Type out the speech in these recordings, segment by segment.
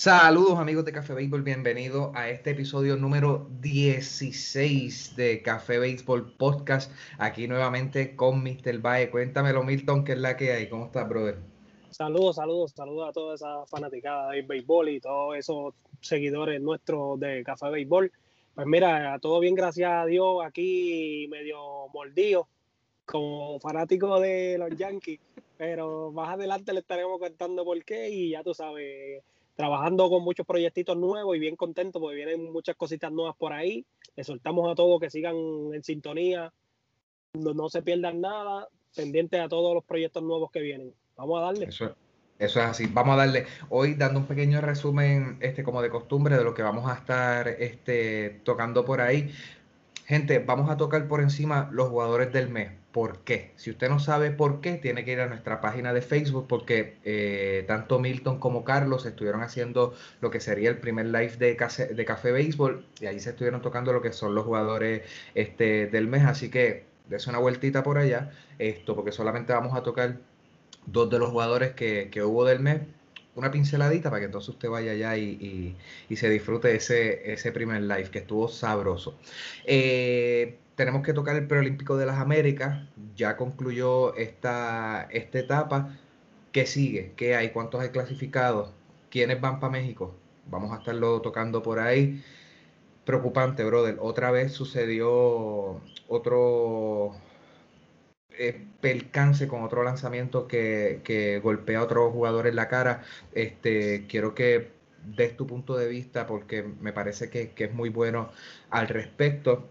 Saludos amigos de Café Béisbol, bienvenidos a este episodio número 16 de Café Béisbol Podcast. Aquí nuevamente con Mr. Bae. Cuéntamelo Milton, ¿qué es la que hay? ¿Cómo estás, brother? Saludos, saludos, saludos a toda esa fanaticada del béisbol y todos esos seguidores nuestros de Café Béisbol. Pues mira, todo bien, gracias a Dios, aquí medio mordido, como fanático de los Yankees, pero más adelante le estaremos contando por qué y ya tú sabes, trabajando con muchos proyectitos nuevos y bien contento porque vienen muchas cositas nuevas por ahí. Les soltamos a todos que sigan en sintonía, no, se pierdan nada, pendientes a todos los proyectos nuevos que vienen. Vamos a darle. Eso, eso es así. Vamos a darle hoy dando un pequeño resumen, este, como de costumbre, de lo que vamos a estar este, tocando por ahí. Gente, vamos a tocar por encima los jugadores del mes. ¿Por qué? Si usted no sabe por qué, tiene que ir a nuestra página de Facebook porque eh, tanto Milton como Carlos estuvieron haciendo lo que sería el primer live de, Café, de Café Béisbol y ahí se estuvieron tocando lo que son los jugadores este, del mes. Así que dése una vueltita por allá, esto porque solamente vamos a tocar dos de los jugadores que, que hubo del mes una pinceladita para que entonces usted vaya allá y, y, se disfrute ese, ese primer live que estuvo sabroso. Eh, tenemos que tocar el preolímpico de las Américas. Ya concluyó esta, esta etapa. ¿Qué sigue? ¿Qué hay? ¿Cuántos hay clasificados? ¿Quiénes van para México? Vamos a estarlo tocando por ahí. Preocupante, brother. Otra vez sucedió otro eh, con otro lanzamiento que, que, golpea a otro jugador en la cara. Este, quiero que des tu punto de vista porque me parece que, que es muy bueno al respecto.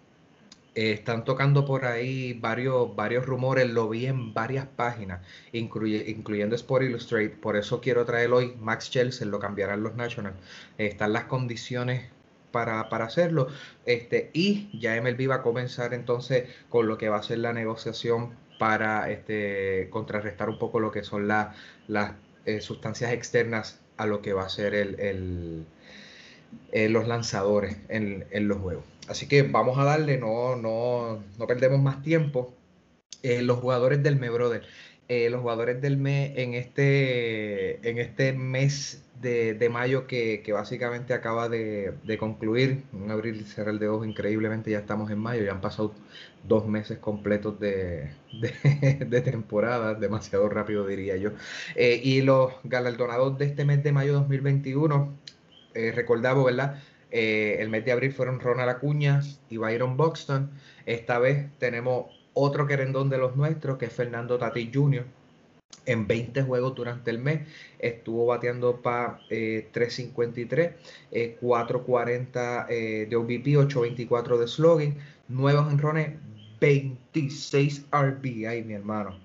Eh, están tocando por ahí varios, varios rumores, lo vi en varias páginas, incluye, incluyendo Sport Illustrated, por eso quiero traer hoy Max Chelsea, lo cambiarán los Nationals. Están las condiciones para, para, hacerlo. Este, y ya MLB va a comenzar entonces con lo que va a ser la negociación para este, contrarrestar un poco lo que son las eh, sustancias externas a lo que va a ser el, el, eh, los lanzadores en, en, los juegos. Así que vamos a darle, no, no, no perdemos más tiempo. Eh, los jugadores del Me Brother. Eh, los jugadores del mes en este, en este mes de, de mayo que, que, básicamente acaba de, de, concluir, un abril y cerrar de ojos increíblemente, ya estamos en mayo, ya han pasado dos meses completos de, de temporada, demasiado rápido diría yo. Eh, y los galardonados de este mes de mayo 2021, eh, recordamos, ¿verdad? El mes de abril fueron Ronald Acuña y Byron Buxton. Esta vez tenemos otro querendón de los nuestros, que es Fernando Tati Jr., en 20 juegos durante el mes, estuvo bateando para eh, 353, eh, 440 eh, de OVP, 824 de slogan, nuevos enrones, 26 RBI, mi hermano.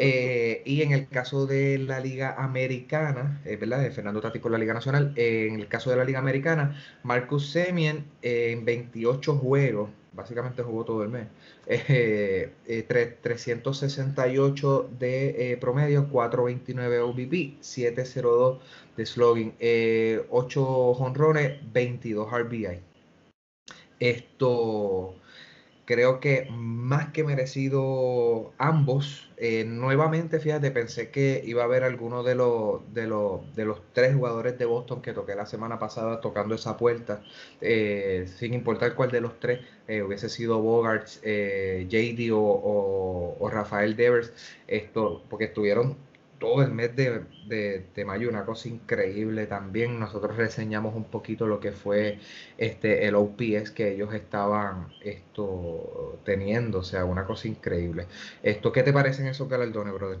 Eh, y en el caso de la Liga Americana, eh, ¿verdad? De Fernando Tati con la Liga Nacional, eh, en el caso de la Liga Americana, Marcus Semien en 28 juegos, básicamente jugó todo el mes. Eh, eh, 368 de eh, promedio, 429 OBP, 702 de slogan, 8 jonrones, 22 RBI. Esto creo que más que merecido ambos. Eh, nuevamente, fíjate, pensé que iba a haber alguno de los, de, los, de los tres jugadores de Boston que toqué la semana pasada tocando esa puerta, eh, sin importar cuál de los tres eh, hubiese sido Bogarts, JD o, o, o, Rafael Devers, esto, porque estuvieron todo el mes de, de, mayo, una cosa increíble también. Nosotros reseñamos un poquito lo que fue este el OPS que ellos estaban esto teniendo, o sea, una cosa increíble. Esto, ¿qué te parecen esos galardones, brother?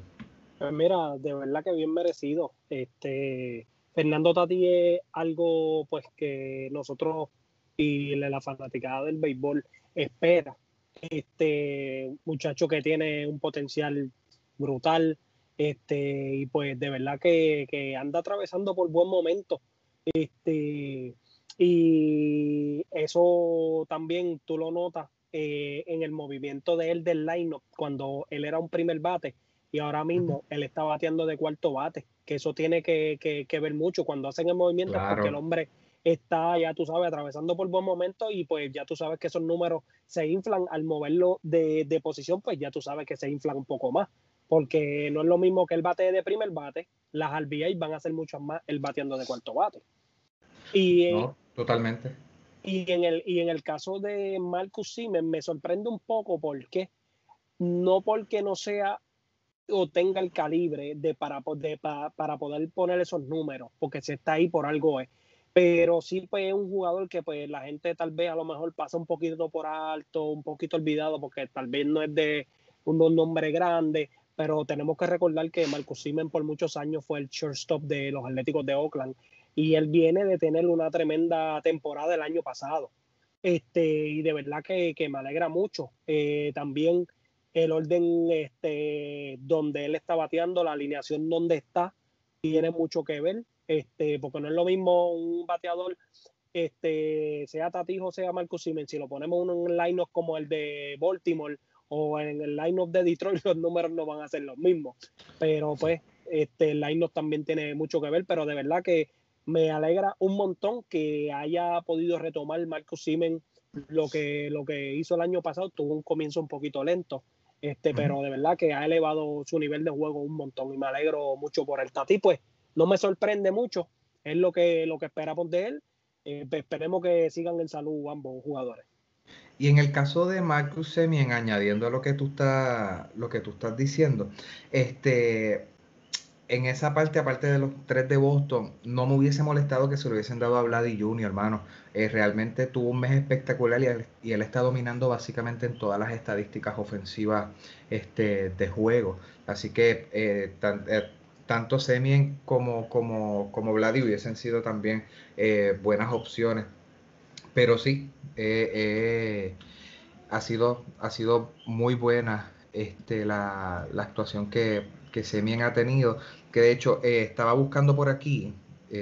Pues mira, de verdad que bien merecido. Este Fernando Tati es algo pues que nosotros y la fanaticada del béisbol espera. Este muchacho que tiene un potencial brutal, Este, y pues de verdad que, anda atravesando por buen momento. Este, y eso también tú lo notas eh, en el movimiento de él del line cuando él era un primer bate y ahora mismo él está bateando de cuarto bate, que eso tiene que, ver mucho cuando hacen el movimiento porque el hombre está, ya tú sabes, atravesando por buen momento y pues ya tú sabes que esos números se inflan al moverlo de, de posición, pues ya tú sabes que se inflan un poco más porque no es lo mismo que el bate de primer bate, las RBI van a ser mucho más el bateando de cuarto bate. Y, no, totalmente. Y en, el, y en el caso de Marcus Siemens me sorprende un poco porque no porque no sea o tenga el calibre de para, para poder poner esos números, porque se está ahí por algo es. Pero sí pues, es un jugador que pues la gente tal vez a lo mejor pasa un poquito por alto, un poquito olvidado, porque tal vez no es de un nombre grande, pero tenemos que recordar que Marcus Simen por muchos años fue el shortstop de los Atléticos de Oakland y él viene de tener una tremenda temporada el año pasado. Este, y de verdad que, me alegra mucho. Eh, también el orden este, donde él está bateando, la alineación donde está, tiene mucho que ver, este, porque no es lo mismo un bateador, este, sea Tatijo, sea Marcus Simen, si lo ponemos en un line como el de Baltimore, o en el line-up de Detroit los números no van a ser los mismos. Pero pues este, el line-up también tiene mucho que ver, pero de verdad que me alegra un montón que haya podido retomar Marcus Simen lo que, lo que hizo el año pasado. Tuvo un comienzo un poquito lento, este, pero de verdad que ha elevado su nivel de juego un montón y me alegro mucho por el Tati. Pues no me sorprende mucho, es lo que, lo que esperamos de él. Eh, pues, esperemos que sigan en salud ambos jugadores. Y en el caso de Marcus Semien, añadiendo a lo que tú estás, lo que tú estás diciendo, este, en esa parte, aparte de los tres de Boston, no me hubiese molestado que se lo hubiesen dado a Vladdy Jr., hermano. Eh, realmente tuvo un mes espectacular y él, está dominando básicamente en todas las estadísticas ofensivas este, de juego. Así que eh, eh, tanto Semien como, como, como Vladdy hubiesen sido también buenas opciones pero sí, eh, eh, ha, sido, ha sido muy buena este, la, actuación que, que Semien ha tenido. Que de hecho eh, estaba buscando por aquí,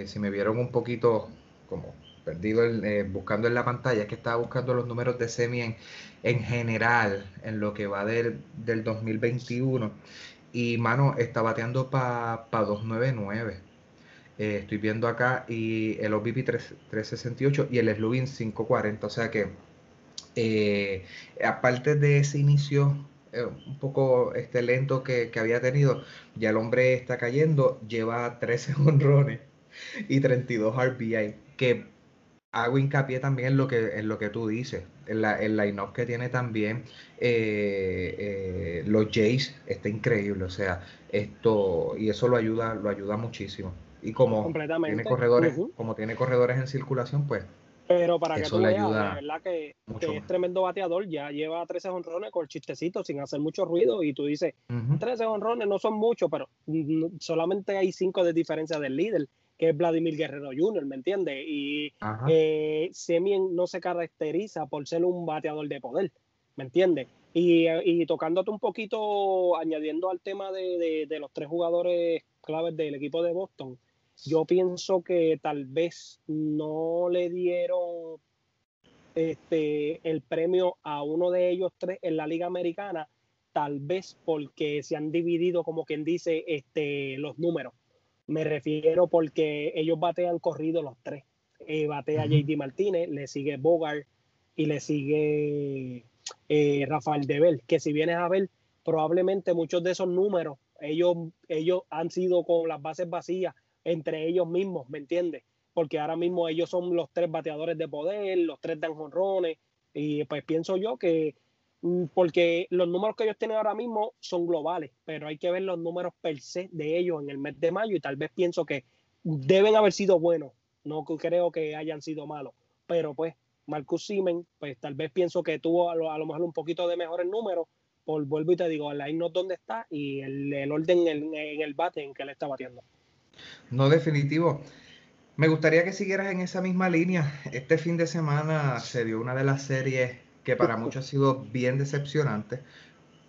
si me vieron un poquito como perdido buscando en la pantalla, que estaba buscando los números de Semien en general en lo que va del, del 2021. Y mano, está bateando para pa 299. Eh, estoy viendo acá y el OBP 368 y el Slubin 540. O sea que, eh, aparte de ese inicio eh, un poco este, lento que, había tenido, ya el hombre está cayendo, lleva 13 honrones y 32 RBI. Que hago hincapié también en lo que, en lo que tú dices, en la, el line-up que tiene también los Jays, está increíble. O sea, esto, y eso lo ayuda, lo ayuda muchísimo. Y como tiene corredores, como tiene corredores en circulación, pues pero para que tú veas, la verdad que, es tremendo bateador, ya lleva 13 honrones con chistecito, sin hacer mucho ruido, y tú dices, 13 honrones no son muchos, pero solamente hay 5 de diferencia del líder, que es Vladimir Guerrero Jr., ¿me entiendes? Y eh, Semien no se caracteriza por ser un bateador de poder, ¿me entiendes? Y, y, tocándote un poquito, añadiendo al tema de, de los tres jugadores claves del equipo de Boston, yo pienso que tal vez no le dieron este, el premio a uno de ellos tres en la Liga Americana, tal vez porque se han dividido, como quien dice, este, los números. Me refiero porque ellos batean corrido los tres. Eh, batea JD Martínez, le sigue Bogart y le sigue eh, Rafael Debel, que si vienes a ver, probablemente muchos de esos números, ellos, ellos han sido con las bases vacías entre ellos mismos, ¿me entiendes? Porque ahora mismo ellos son los tres bateadores de poder, los tres dan jonrones, y pues pienso yo que, mm, porque los números que ellos tienen ahora mismo son globales, pero hay que ver los números per se de ellos en el mes de mayo y tal vez pienso que deben haber sido buenos, no creo que hayan sido malos, pero pues Marcus Simen, pues tal vez pienso que tuvo a lo, mejor un poquito de mejores números, por vuelvo y te digo, el line dónde está y el, orden en, en el bate en que él está batiendo. No, definitivo. Me gustaría que siguieras en esa misma línea. Este fin de semana se dio una de las series que para muchos ha sido bien decepcionante.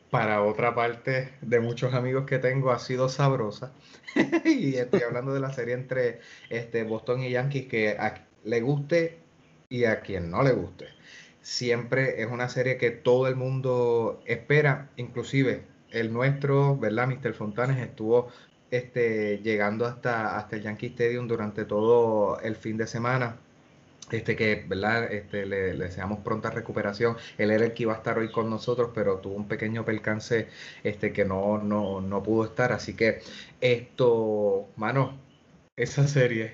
para otra parte de muchos amigos que tengo ha sido sabrosa. y estoy hablando de la serie entre este, Boston y Yankees que a, le guste y a quien no le guste. Siempre es una serie que todo el mundo espera, inclusive el nuestro, ¿verdad? Mr. Fontanes estuvo este, llegando hasta, hasta el Yankee Stadium durante todo el fin de semana este que, ¿verdad? Este, le, deseamos pronta recuperación. Él era el que iba a estar hoy con nosotros, pero tuvo un pequeño percance este, que no, no, no pudo estar. Así que esto, mano, esa serie,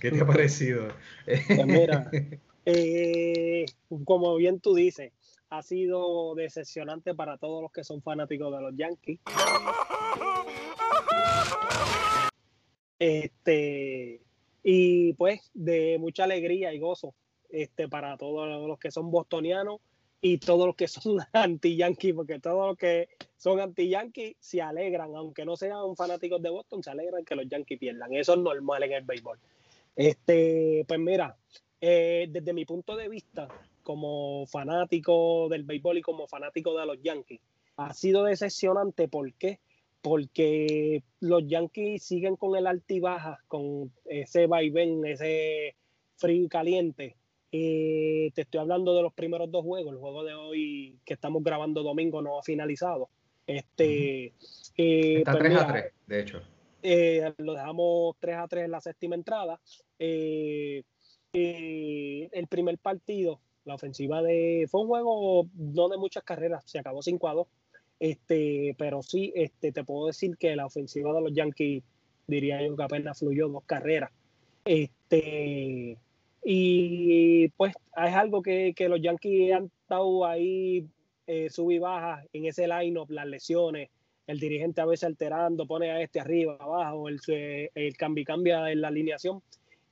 ¿qué te ha parecido? Pues mira, eh, como bien tú dices, ha sido decepcionante para todos los que son fanáticos de los Yankees. Este, y pues de mucha alegría y gozo este, para todos los que son bostonianos y todos los que son anti-Yankees, porque todos los que son anti-Yankees se alegran, aunque no sean fanáticos de Boston, se alegran que los Yankees pierdan. Eso es normal en el béisbol. Este, pues mira, eh, desde mi punto de vista, como fanático del béisbol y como fanático de los Yankees, ha sido decepcionante. ¿Por qué? porque los Yankees siguen con el altibaja, con ese vaivén, ese frío y caliente. te estoy hablando de los primeros dos juegos. El juego de hoy que estamos grabando domingo no ha finalizado. Este, eh, Está 3 pues a 3, de hecho. Eh, lo dejamos 3 a 3 en la séptima entrada. Eh, el primer partido, la ofensiva de. Fue un juego no de muchas carreras, se acabó 5 a 2 este, pero sí, este, te puedo decir que la ofensiva de los Yankees, diría yo que apenas fluyó dos carreras. Este, y pues es algo que, los Yankees han estado ahí eh, sub y baja en ese line-up, las lesiones, el dirigente a veces alterando, pone a este arriba, abajo, el, el cambio cambia en la alineación.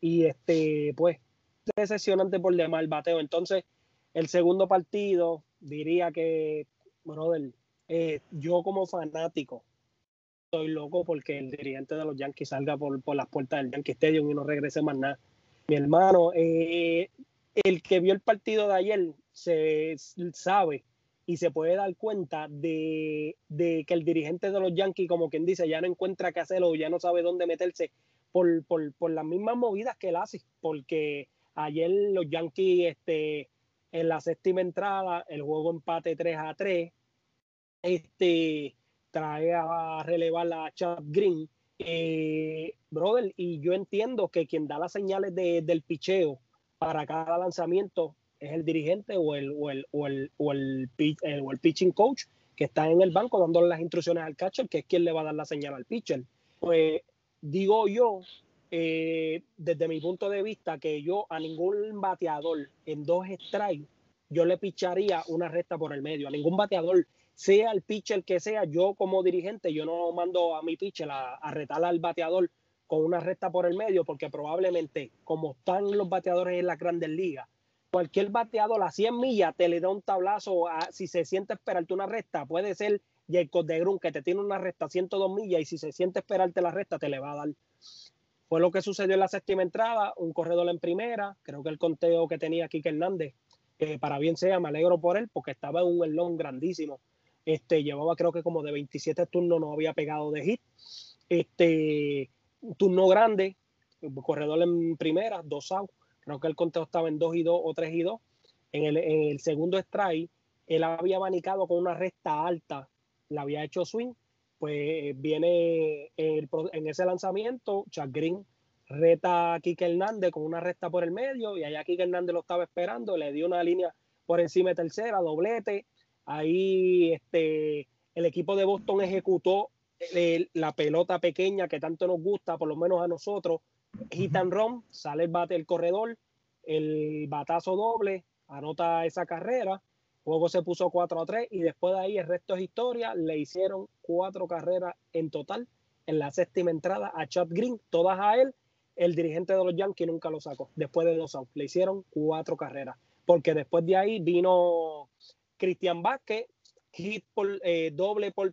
Y este, pues, decepcionante por demás el bateo. Entonces, el segundo partido, diría que, brother, eh, yo como fanático estoy loco porque el dirigente de los Yankees salga por, las puertas del Yankee Stadium y no regrese más nada. Mi hermano, eh, el que vio el partido de ayer se sabe y se puede dar cuenta de, que el dirigente de los Yankees, como quien dice, ya no encuentra qué hacer o ya no sabe dónde meterse por, por, las mismas movidas que él hace. Porque ayer los Yankees, este, en la séptima entrada, el juego empate 3 a 3, este, trae a relevar la Chad Green. Eh, brother, y yo entiendo que quien da las señales de, del picheo para cada lanzamiento es el dirigente o el, o el, o el, o el, o el pitching coach que está en el banco dándole las instrucciones al catcher, que es quien le va a dar la señal al pitcher. Pues digo yo, eh, desde mi punto de vista, que yo a ningún bateador en dos strikes, yo le picharía una recta por el medio. A ningún bateador sea el pitcher que sea, yo como dirigente, yo no mando a mi pitcher a, a retar al bateador con una recta por el medio, porque probablemente, como están los bateadores en la grandes ligas, cualquier bateador a 100 millas te le da un tablazo, si se siente esperarte una recta, puede ser Jacob de Grun que te tiene una recta a 102 millas y si se siente esperarte la recta te le va a dar. Fue lo que sucedió en la séptima entrada, un corredor en primera, creo que el conteo que tenía Kike Hernández, para bien sea, me alegro por él, porque estaba en un elón grandísimo este, llevaba creo que como de 27 turnos no había pegado de hit. Este, turno grande, corredor en primera, dos out. Creo que el conteo estaba en 2 y 2 o 3 y 2. En el, en segundo strike, él había abanicado con una recta alta, le había hecho swing. Pues viene en ese lanzamiento, Chuck Green reta a Kike Hernández con una recta por el medio y allá Kike Hernández lo estaba esperando, le dio una línea por encima de tercera, doblete, Ahí este, el equipo de Boston ejecutó la pelota pequeña que tanto nos gusta, por lo menos a nosotros. Hit and run, sale el bate el corredor, el batazo doble, anota esa carrera. Luego se puso 4 a 3 y después de ahí el resto es historia. Le hicieron cuatro carreras en total en la séptima entrada a Chad Green, todas a él. El dirigente de los Yankees nunca lo sacó. Después de dos outs, le hicieron cuatro carreras. Porque después de ahí vino Cristian Vázquez, hit por, eh, doble por,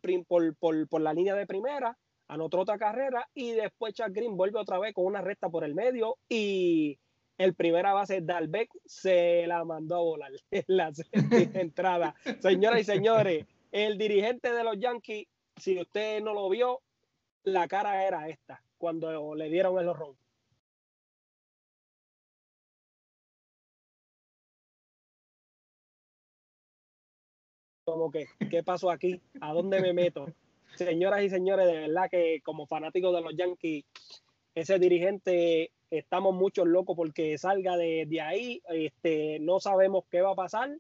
por, la línea de primera, anotó otra carrera y después Chuck Green vuelve otra vez con una recta por el medio y el primera base Dalbec se la mandó a volar en la entrada. Señoras y señores, el dirigente de los Yankees, si usted no lo vio, la cara era esta cuando le dieron el horror. Como que, ¿qué pasó aquí? ¿A dónde me meto? Señoras y señores, de verdad que como fanáticos de los Yankees, ese dirigente estamos muchos locos porque salga de, ahí. Este, no sabemos qué va a pasar,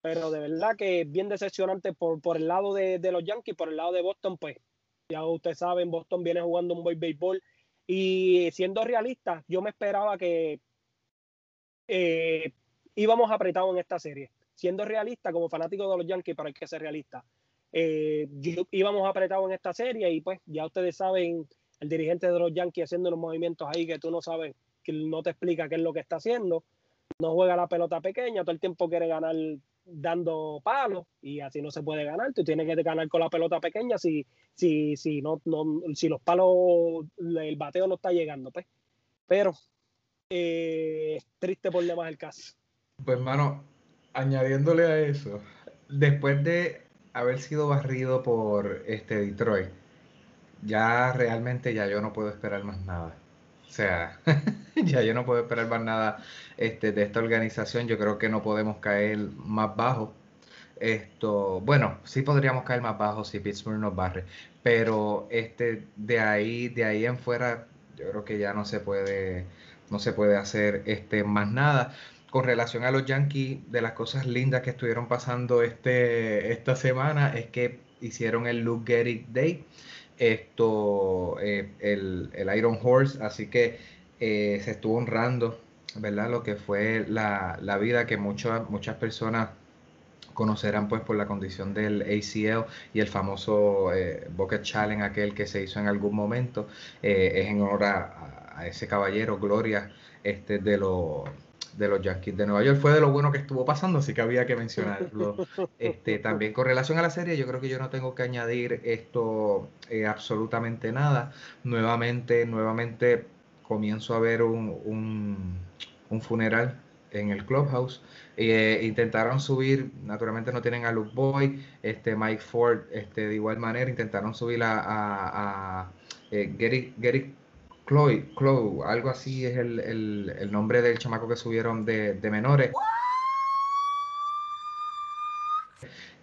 pero de verdad que es bien decepcionante por, por el lado de, los Yankees, por el lado de Boston, pues ya ustedes saben, Boston viene jugando un buen béisbol y siendo realista, yo me esperaba que eh, íbamos apretados en esta serie. Siendo realista, como fanático de los Yankees, pero hay que ser realista. Eh, íbamos apretados en esta serie y pues ya ustedes saben el dirigente de los Yankees haciendo unos movimientos ahí que tú no sabes, que no te explica qué es lo que está haciendo. No juega la pelota pequeña, todo el tiempo quiere ganar dando palos y así no se puede ganar. Tú tienes que ganar con la pelota pequeña si, si, si, no, no, si los palos, el bateo no está llegando. Pues. Pero eh, triste por demás el caso. Pues, hermano, añadiéndole a eso, después de haber sido barrido por este Detroit, ya realmente ya yo no puedo esperar más nada. O sea, ya yo no puedo esperar más nada este, de esta organización. Yo creo que no podemos caer más bajo. Esto, bueno, sí podríamos caer más bajo si Pittsburgh nos barre, pero este, de ahí, de ahí en fuera, yo creo que ya no se puede, no se puede hacer este, más nada. Con relación a los Yankees, de las cosas lindas que estuvieron pasando este, esta semana es que hicieron el Luke Gehrig Day esto, eh, el, Iron Horse, así que eh, se estuvo honrando, ¿verdad? Lo que fue la, vida que muchas muchas personas conocerán pues por la condición del ACL y el famoso eh, Bucket Challenge aquel que se hizo en algún momento es en honor a, ese caballero Gloria este de los de los Yankees de Nueva York. Fue de lo bueno que estuvo pasando, así que había que mencionarlo. Este, también con relación a la serie, yo creo que yo no tengo que añadir esto eh, absolutamente nada. Nuevamente, nuevamente comienzo a ver un, un, funeral en el clubhouse. Eh, intentaron subir, naturalmente no tienen a Luke Boy, este Mike Ford, este, de igual manera, intentaron subir a, a, eh, Gary, Gary Chloe, Chloe, algo así es el, nombre del chamaco que subieron de, menores.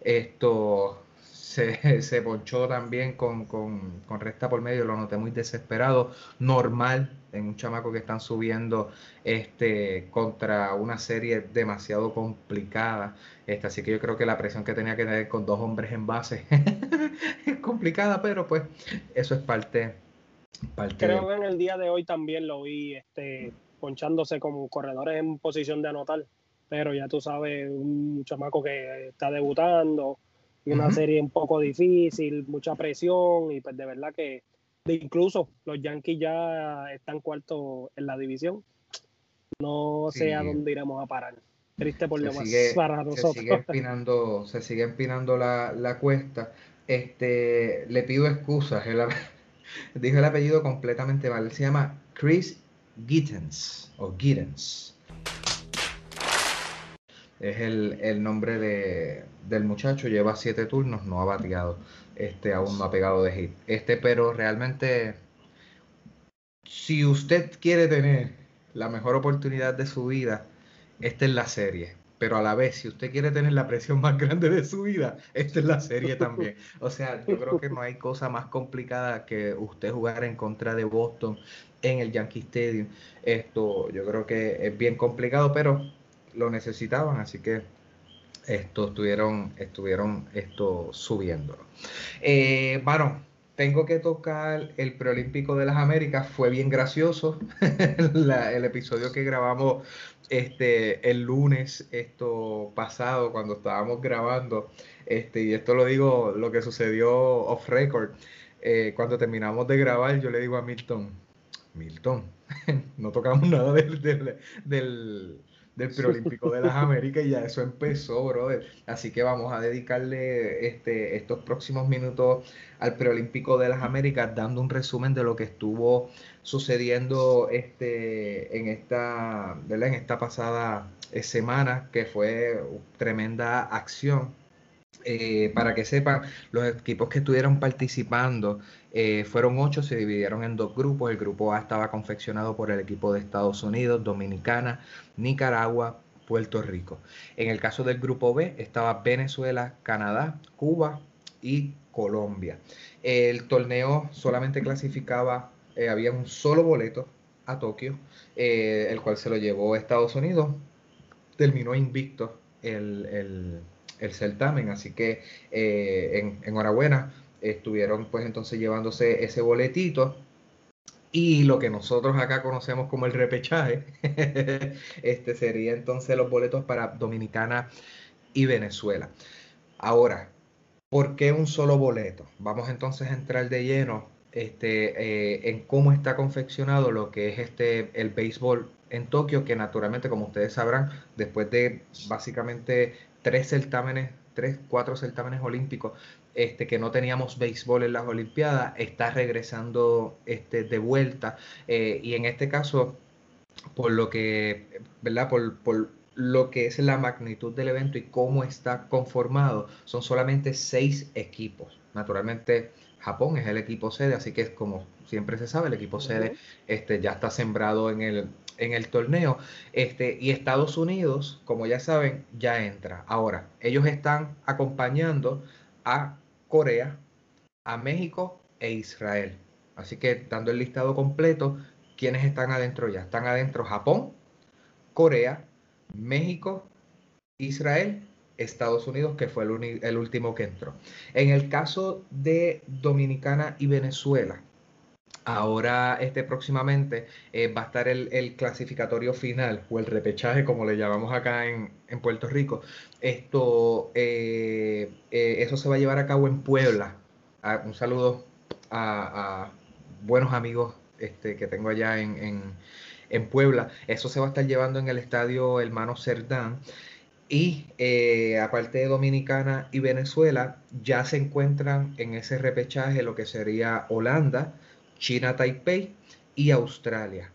Esto se, se ponchó también con, con, con, resta por medio, lo noté muy desesperado, normal en un chamaco que están subiendo este, contra una serie demasiado complicada. Este, así que yo creo que la presión que tenía que tener con dos hombres en base es complicada, pero pues eso es parte Creo que en el día de hoy también lo vi este, ponchándose como corredores en posición de anotar, pero ya tú sabes, un chamaco que está debutando, y una serie un poco difícil, mucha presión, y pues de verdad que incluso los Yankees ya están cuartos en la división. No sé a dónde iremos a parar. Triste por lo más para nosotros. Se sigue empinando, se sigue empinando la, la cuesta. Este, le pido excusas. El, Dijo el apellido completamente mal. se llama Chris Gittens o Gittens. Es el, nombre de, del muchacho. Lleva siete turnos, no ha bateado. Este aún no ha pegado de hit. Este, pero realmente, si usted quiere tener la mejor oportunidad de su vida, esta es la serie pero a la vez, si usted quiere tener la presión más grande de su vida, esta es la serie también. O sea, yo creo que no hay cosa más complicada que usted jugar en contra de Boston en el Yankee Stadium. Esto yo creo que es bien complicado, pero lo necesitaban, así que esto estuvieron, estuvieron esto subiéndolo. Eh, bueno, tengo que tocar el preolímpico de las Américas. Fue bien gracioso el episodio que grabamos este, el lunes esto pasado cuando estábamos grabando. Este, y esto lo digo, lo que sucedió off record. Eh, cuando terminamos de grabar, yo le digo a Milton, Milton, no tocamos nada del, del del preolímpico de las Américas y ya eso empezó, brother. Así que vamos a dedicarle este, estos próximos minutos al preolímpico de las Américas dando un resumen de lo que estuvo sucediendo este, en, esta, en esta pasada eh, semana, que fue tremenda acción Eh, para que sepan, los equipos que estuvieron participando eh, fueron ocho, se dividieron en dos grupos. El grupo A estaba confeccionado por el equipo de Estados Unidos, Dominicana, Nicaragua, Puerto Rico. En el caso del grupo B estaba Venezuela, Canadá, Cuba y Colombia. El torneo solamente clasificaba, eh, había un solo boleto a Tokio, el cual se lo llevó Estados Unidos. Terminó invicto el el certamen. Así que eh, en, enhorabuena, estuvieron pues entonces llevándose ese boletito. Y lo que nosotros acá conocemos como el repechaje, este sería entonces los boletos para Dominicana y Venezuela. Ahora, ¿por qué un solo boleto? Vamos entonces a entrar de lleno este, eh, en cómo está confeccionado lo que es este, el béisbol en Tokio, que naturalmente, como ustedes sabrán, después de básicamente tres certámenes, tres, cuatro certámenes olímpicos, este, que no teníamos béisbol en las Olimpiadas, está regresando este, de vuelta. Eh, y en este caso, por lo que, ¿verdad? Por, por, lo que es la magnitud del evento y cómo está conformado, son solamente seis equipos. Naturalmente, Japón es el equipo sede, así que es como siempre se sabe, el equipo sede este, ya está sembrado en el, en el torneo. Este, y Estados Unidos, como ya saben, ya entra. Ahora, ellos están acompañando a Corea, a México e Israel. Así que dando el listado completo, ¿quiénes están adentro ya? Están adentro Japón, Corea, México, Israel, Estados Unidos, que fue el, el último que entró. En el caso de Dominicana y Venezuela, Ahora, este próximamente eh, va a estar el, clasificatorio final o el repechaje, como le llamamos acá en, Puerto Rico. Esto, eh, eh, eso se va a llevar a cabo en Puebla. Ah, un saludo a, buenos amigos este, que tengo allá en, en, Puebla. Eso se va a estar llevando en el estadio Hermano Cerdán. Y aparte de Dominicana y Venezuela, ya se encuentran en ese repechaje lo que sería Holanda, China Taipei y Australia.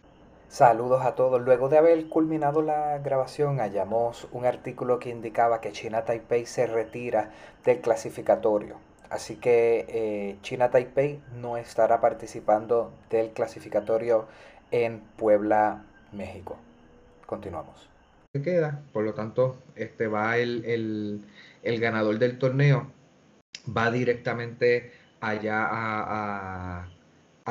Saludos a todos. Luego de haber culminado la grabación, hallamos un artículo que indicaba que China Taipei se retira del clasificatorio. Así que eh, China Taipei no estará participando del clasificatorio en Puebla, México. Continuamos. Queda, por lo tanto, este va el, ganador del torneo, va directamente allá a a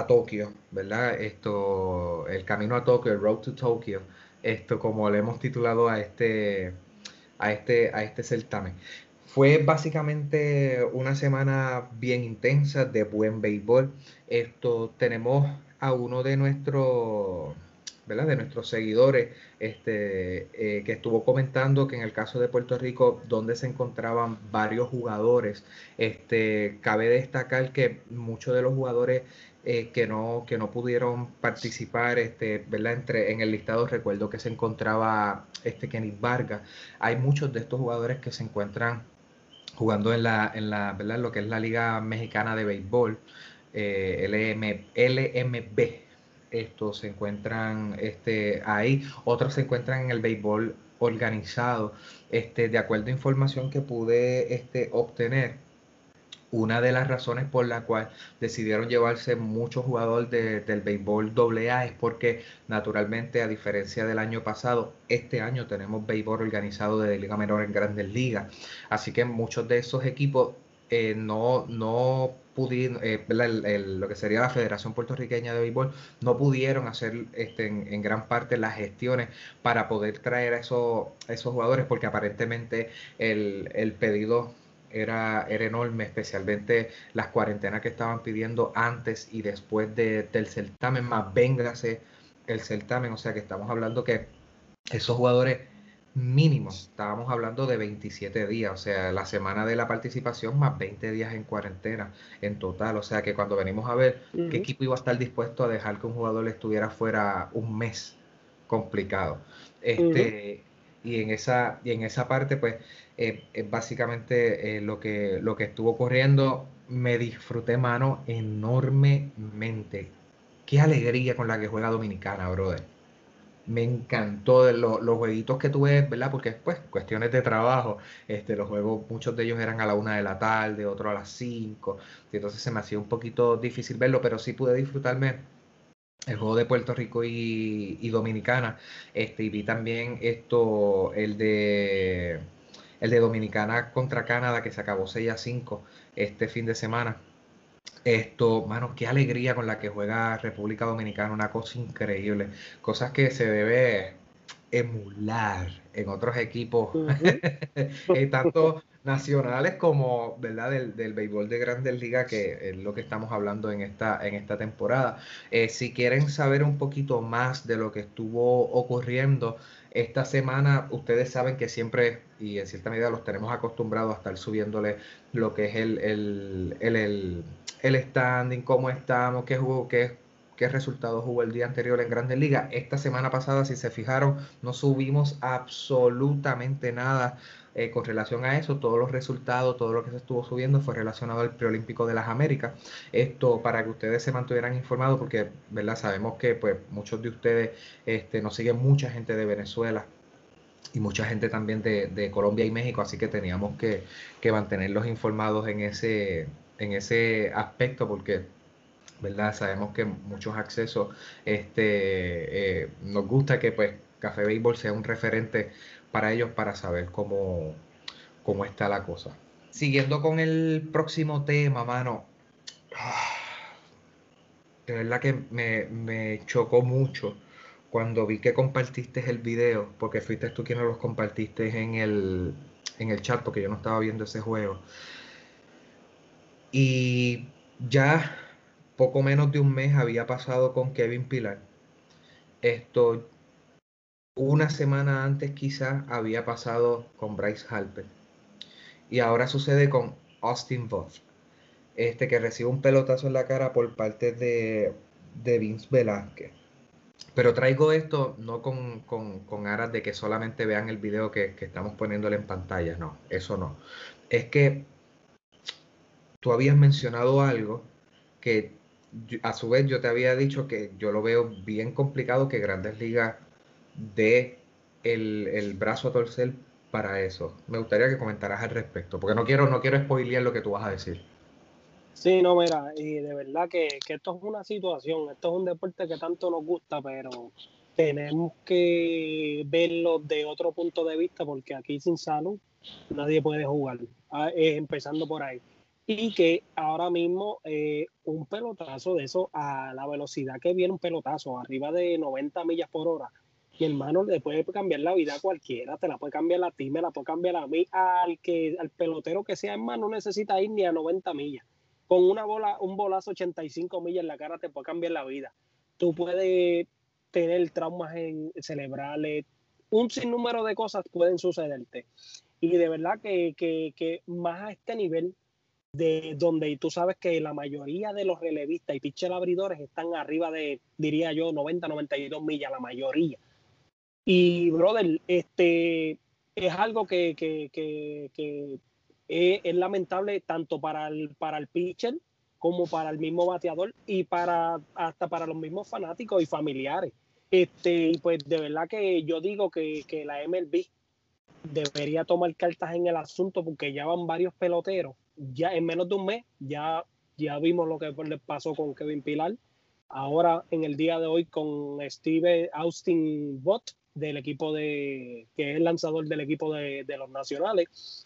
Tokio, ¿verdad? Esto, el camino a Tokio, el Road to Tokyo, esto como le hemos titulado a este, a este, a este certamen. Fue básicamente una semana bien intensa de buen béisbol. Esto tenemos a uno de nuestros ¿verdad? de nuestros seguidores, este, eh, que estuvo comentando que en el caso de Puerto Rico, donde se encontraban varios jugadores, este, cabe destacar que muchos de los jugadores eh, que, no, que no pudieron participar este, ¿verdad? Entre, en el listado. Recuerdo que se encontraba este Kenny Vargas. Hay muchos de estos jugadores que se encuentran jugando en la, en la ¿verdad? lo que es la Liga Mexicana de Béisbol, eh, LM, LMB. Estos se encuentran este, ahí, otros se encuentran en el béisbol organizado. Este, de acuerdo a información que pude este, obtener, una de las razones por la cual decidieron llevarse muchos jugadores del béisbol AA es porque naturalmente a diferencia del año pasado, este año tenemos béisbol organizado de Liga Menor en Grandes Ligas. Así que muchos de esos equipos eh, no, no pudieron, eh, lo que sería la Federación Puertorriqueña de Béisbol, no pudieron hacer este, en, gran parte las gestiones para poder traer a esos, esos jugadores porque aparentemente el, el pedido era, era enorme, especialmente las cuarentenas que estaban pidiendo antes y después del certamen, más véngase el certamen, o sea que estamos hablando que esos jugadores mínimos, estábamos hablando de 27 días, o sea, la semana de la participación más 20 días en cuarentena en total, o sea que cuando venimos a ver qué equipo iba a estar dispuesto a dejar que un jugador estuviera fuera un mes complicado. Este, y en esa, y en esa parte, pues, eh, básicamente eh, lo, que, lo que estuvo ocurriendo. Me disfruté, mano, enormemente. Qué alegría con la que juega Dominicana, brother. me encantó los, los jueguitos que tuve, ¿verdad? Porque pues cuestiones de trabajo, este, los juegos, muchos de ellos eran a la una de la tarde, otros a las cinco, y entonces se me hacía un poquito difícil verlo, pero sí pude disfrutarme el juego de Puerto Rico y, Dominicana, este, y vi también esto, el de el de Dominicana contra Canadá, que se acabó 6 a 5 este fin de semana. Esto, mano, qué alegría con la que juega República Dominicana, una cosa increíble. Cosas que se debe emular en otros equipos, eh, tanto nacionales como ¿verdad? Del, del, béisbol de grandes ligas, que es lo que estamos hablando en esta, en esta temporada. Eh, si quieren saber un poquito más de lo que estuvo ocurriendo esta semana, ustedes saben que siempre, y en cierta medida los tenemos acostumbrados a estar subiéndole lo que es el, el, el el standing, cómo estamos, qué jugó, qué, qué resultados hubo el día anterior en Grandes Ligas. Esta semana pasada, si se fijaron, no subimos absolutamente nada eh, con relación a eso. Todos los resultados, todo lo que se estuvo subiendo fue relacionado al preolímpico de las Américas. Esto para que ustedes se mantuvieran informados, porque ¿verdad? sabemos que pues, muchos de ustedes este, nos siguen mucha gente de Venezuela y mucha gente también de, de Colombia y México, así que teníamos que, que mantenerlos informados en ese, en ese aspecto porque ¿verdad? Sabemos que muchos accesos este, eh, nos gusta que pues Café Béisbol sea un referente para ellos para saber cómo, cómo está la cosa. Siguiendo con el próximo tema, mano. De verdad que me, me chocó mucho cuando vi que compartiste el video, porque fuiste tú quien los compartiste en el, en el chat, porque yo no estaba viendo ese juego. Y ya poco menos de un mes había pasado con Kevin Pilar. Esto, una semana antes quizás había pasado con Bryce Harper. Y ahora sucede con Austin Voth. Este que recibe un pelotazo en la cara por parte de, de Vince Velázquez. Pero traigo esto no con, con, aras de que solamente vean el video que, que estamos poniéndole en pantalla. No, eso no. Es que tú habías mencionado algo que a su vez yo te había dicho que yo lo veo bien complicado que Grandes Ligas dé el, brazo a torcer para eso. Me gustaría que comentaras al respecto, porque no quiero, no quiero spoilear lo que tú vas a decir. Sí, no, mira, y de verdad que, que esto es una situación, esto es un deporte que tanto nos gusta, pero tenemos que verlo de otro punto de vista, porque aquí sin salud nadie puede jugar, ah, empezando por ahí y que ahora mismo eh, un pelotazo de eso a la velocidad que viene un pelotazo, arriba de 90 millas por hora, y hermano le puede cambiar la vida a cualquiera, te la puede cambiar a ti, me la puede cambiar a mí, al que al pelotero que sea, hermano, no necesita ir ni a 90 millas. Con una bola, un bolazo 85 millas en la cara te puede cambiar la vida. Tú puedes tener traumas en cerebrales, un sinnúmero de cosas pueden sucederte. Y de verdad que, que, que más a este nivel, de donde tú sabes que la mayoría de los relevistas y pitcher abridores están arriba de, diría yo, 90, 92 millas, la mayoría. Y, brother, este es algo que, que, que, es, lamentable tanto para el, para el pitcher como para el mismo bateador y para hasta para los mismos fanáticos y familiares. Este, y pues de verdad que yo digo que, que la MLB debería tomar cartas en el asunto porque ya van varios peloteros ya en menos de un mes ya, ya vimos lo que le pasó con Kevin Pilar. Ahora en el día de hoy con Steve Austin Bott del equipo de, que es el lanzador del equipo de, los nacionales.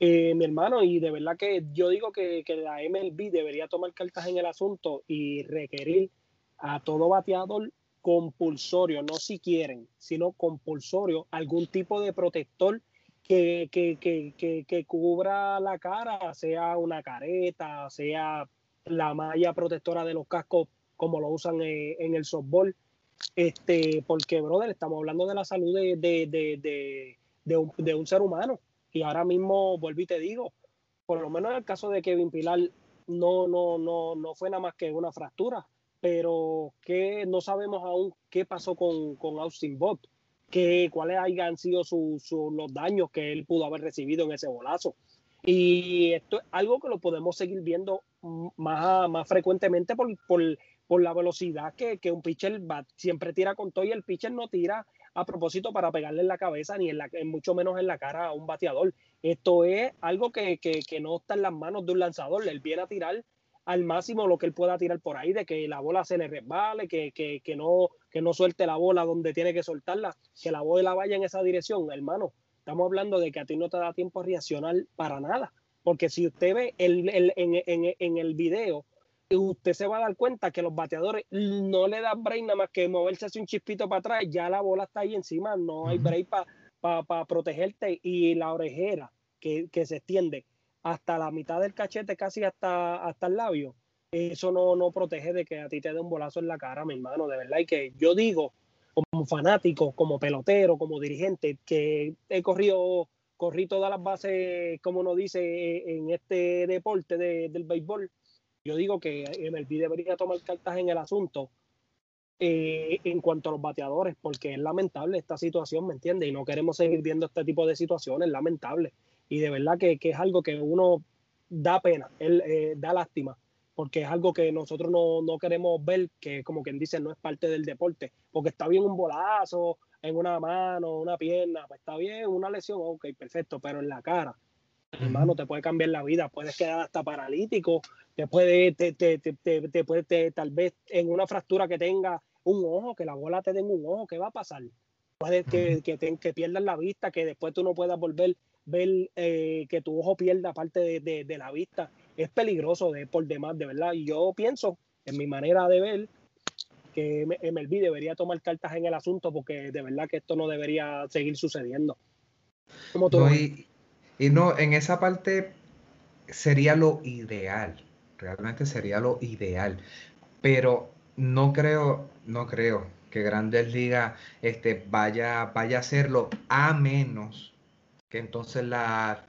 Eh, mi hermano, y de verdad que yo digo que, que, la MLB debería tomar cartas en el asunto y requerir a todo bateador compulsorio, no si quieren, sino compulsorio, algún tipo de protector que, que, que, cubra la cara, sea una careta, sea la malla protectora de los cascos como lo usan eh, en, el softball. Este, porque, brother, estamos hablando de la salud de, de, de, un, de, un, ser humano. Y ahora mismo, vuelvo y te digo, por lo menos en el caso de Kevin Pilar, no, no, no, no fue nada más que una fractura, pero que no sabemos aún qué pasó con, con Austin Bott que, cuáles hayan sido sus los daños que él pudo haber recibido en ese bolazo. Y esto es algo que lo podemos seguir viendo más, más frecuentemente por, por, por la velocidad que, que un pitcher va, siempre tira con todo y el pitcher no tira a propósito para pegarle en la cabeza ni en la, mucho menos en la cara a un bateador. Esto es algo que, que, que no está en las manos de un lanzador. Él viene a tirar al máximo lo que él pueda tirar por ahí, de que la bola se le resbale, que, que, que, no, que no suelte la bola donde tiene que soltarla, que la bola vaya en esa dirección, hermano. Estamos hablando de que a ti no te da tiempo a reaccionar para nada. Porque si usted ve el, el, en, en, en, el video, usted se va a dar cuenta que los bateadores no le dan break nada más que moverse hacia un chispito para atrás, ya la bola está ahí encima, no hay break para pa, protegerte y la orejera que, que se extiende hasta la mitad del cachete, casi hasta, hasta el labio, eso no, no protege de que a ti te dé un bolazo en la cara, mi hermano, de verdad. Y que yo digo, como fanático, como pelotero, como dirigente, que he corrido, corrí todas las bases, como uno dice, en este deporte del béisbol. Yo digo que MLB debería tomar cartas en el asunto eh, en cuanto a los bateadores, porque es lamentable esta situación, ¿me entiendes? Y no queremos seguir viendo este tipo de situaciones, lamentable y de verdad que, es algo que uno da pena, él, eh, da lástima, porque es algo que nosotros no, queremos ver, que como quien dice, no es parte del deporte, porque está bien un bolazo en una mano, una pierna, pues está bien, una lesión, ok, perfecto, pero en la cara, hermano, te puede cambiar la vida, puedes quedar hasta paralítico, te puede, te, te, te, puede, tal vez en una fractura que tenga un ojo, que la bola te den un ojo, ¿qué va a pasar? Puede que, que, que pierdas la vista, que después tú no puedas volver ver eh, que tu ojo pierda parte de, la vista es peligroso de, por demás, de verdad. Y yo pienso, en mi manera de ver, que MLB debería tomar cartas en el asunto porque de verdad que esto no debería seguir sucediendo. y, no, en esa parte sería lo ideal, realmente sería lo ideal, pero no creo, no creo que Grandes Ligas este, vaya, vaya a hacerlo a menos que entonces la,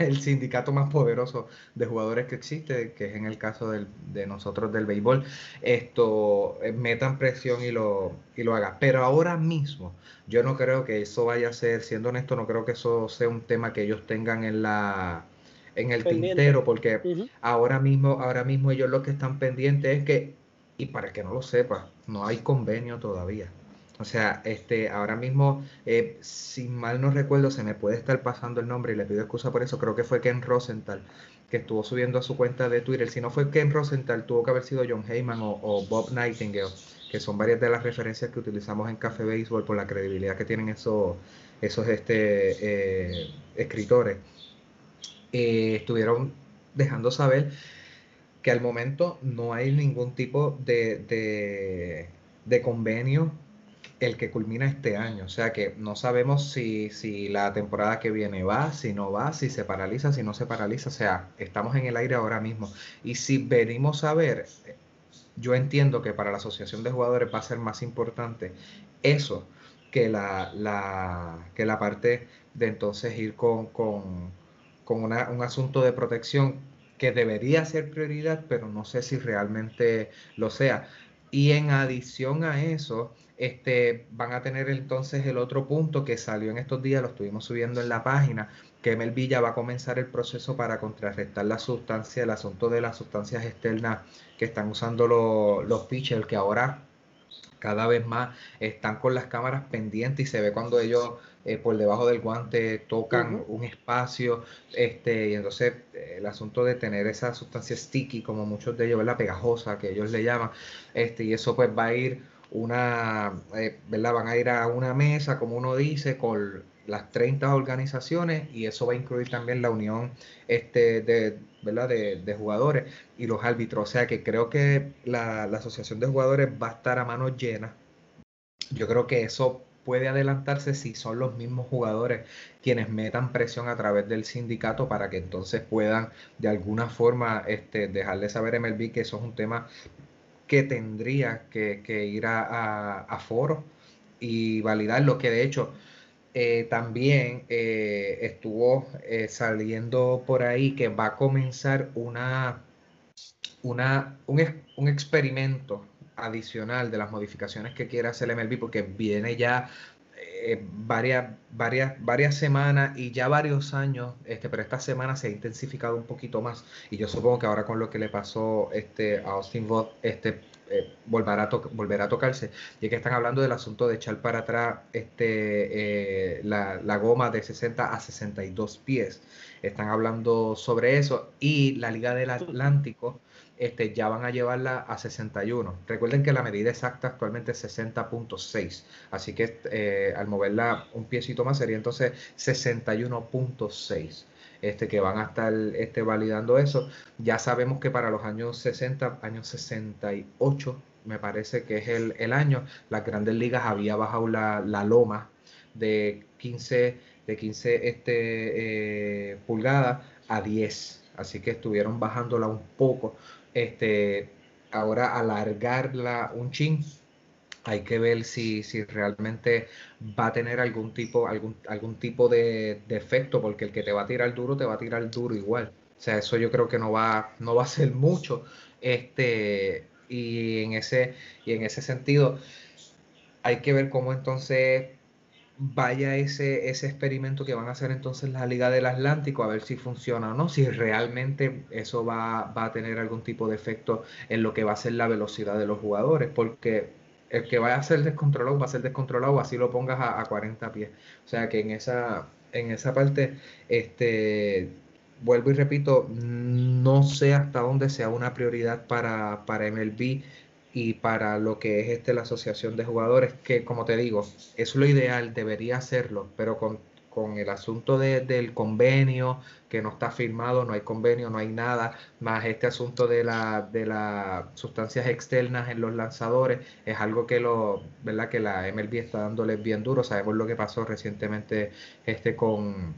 el sindicato más poderoso de jugadores que existe, que es en el caso de nosotros del béisbol, esto eh, metan presión y lo, y lo haga. Pero ahora mismo, yo no creo que eso vaya a ser, siendo honesto, no creo que eso sea un tema que ellos tengan en la en el tintero, porque ahora mismo, ahora mismo ellos lo que están pendientes es que, y para que no lo sepa, no hay convenio todavía. O sea, este, ahora mismo, eh, si mal no recuerdo, se me puede estar pasando el nombre y le pido excusa por eso. Creo que fue Ken Rosenthal que estuvo subiendo a su cuenta de Twitter. Si no fue Ken Rosenthal, tuvo que haber sido John Heyman o, Bob Nightingale, que son varias de las referencias que utilizamos en Café Baseball por la credibilidad que tienen esos, esos este, eh, escritores. Eh, estuvieron dejando saber que al momento no hay ningún tipo de, de convenio el que culmina este año. O sea que no sabemos si, si la temporada que viene va, si no va, si se paraliza, si no se paraliza. O sea, estamos en el aire ahora mismo. Y si venimos a ver, yo entiendo que para la asociación de jugadores va a ser más importante eso que la, la que la parte de entonces ir con, con, con una, un asunto de protección que debería ser prioridad, pero no sé si realmente lo sea. Y en adición a eso, este, van a tener entonces el otro punto que salió en estos días, lo estuvimos subiendo en la página, que Melvilla va a comenzar el proceso para contrarrestar la sustancia, el asunto de las sustancias externas que están usando los pitchers, que ahora cada vez más están con las cámaras pendientes y se ve cuando ellos eh, por debajo del guante tocan un espacio, este, y entonces eh, el asunto de tener esa sustancia sticky, como muchos de ellos, la pegajosa que ellos le llaman, este, y eso pues va a ir una, eh, ¿verdad? Van a ir a una mesa, como uno dice, con las 30 organizaciones y eso va a incluir también la unión este, de, ¿verdad? De, jugadores y los árbitros. O sea que creo que la, asociación de jugadores va a estar a manos llenas. Yo creo que eso puede adelantarse si son los mismos jugadores quienes metan presión a través del sindicato para que entonces puedan de alguna forma este, dejarle saber a MLB que eso es un tema que tendría que, ir a, a, foro y validar lo que de hecho eh, también eh, estuvo eh, saliendo por ahí que va a comenzar una, una, un, experimento adicional de las modificaciones que quiere hacer el MLB porque viene ya varias, varias, varias semanas y ya varios años, este, pero esta semana se ha intensificado un poquito más y yo supongo que ahora con lo que le pasó este, a Austin Vogt, este, eh, volverá, a volverá a tocarse. Y es que están hablando del asunto de echar para atrás este, eh, la, la, goma de 60 a 62 pies. Están hablando sobre eso. Y la Liga del Atlántico este, ya van a llevarla a 61. Recuerden que la medida exacta actualmente es 60.6. Así que eh, al moverla un piecito más sería entonces 61.6 este, que van a estar este, validando eso. Ya sabemos que para los años 60, años 68, me parece que es el, año, las grandes ligas había bajado la, loma de 15, de 15 este, eh, pulgadas a 10. Así que estuvieron bajándola un poco. Este, ahora alargarla un chin hay que ver si, si realmente va a tener algún tipo, algún, algún tipo de, efecto, porque el que te va a tirar duro, te va a tirar duro igual. O sea, eso yo creo que no va, no va a ser mucho. Este, y en ese, y en ese sentido, hay que ver cómo entonces vaya ese, ese experimento que van a hacer entonces la Liga del Atlántico, a ver si funciona o no, si realmente eso va, va a tener algún tipo de efecto en lo que va a ser la velocidad de los jugadores, porque el que vaya a ser descontrolado va a ser descontrolado, así lo pongas a, 40 pies. O sea que en esa, en esa parte, este, vuelvo y repito, no sé hasta dónde sea una prioridad para, para MLB y para lo que es este, la asociación de jugadores, que como te digo, es lo ideal, debería hacerlo, pero con con el asunto del convenio que no está firmado, no hay convenio, no hay nada, más este asunto de, la, de las sustancias externas en los lanzadores, es algo que, lo, ¿verdad? que la MLB está dándoles bien duro. Sabemos lo que pasó recientemente este con,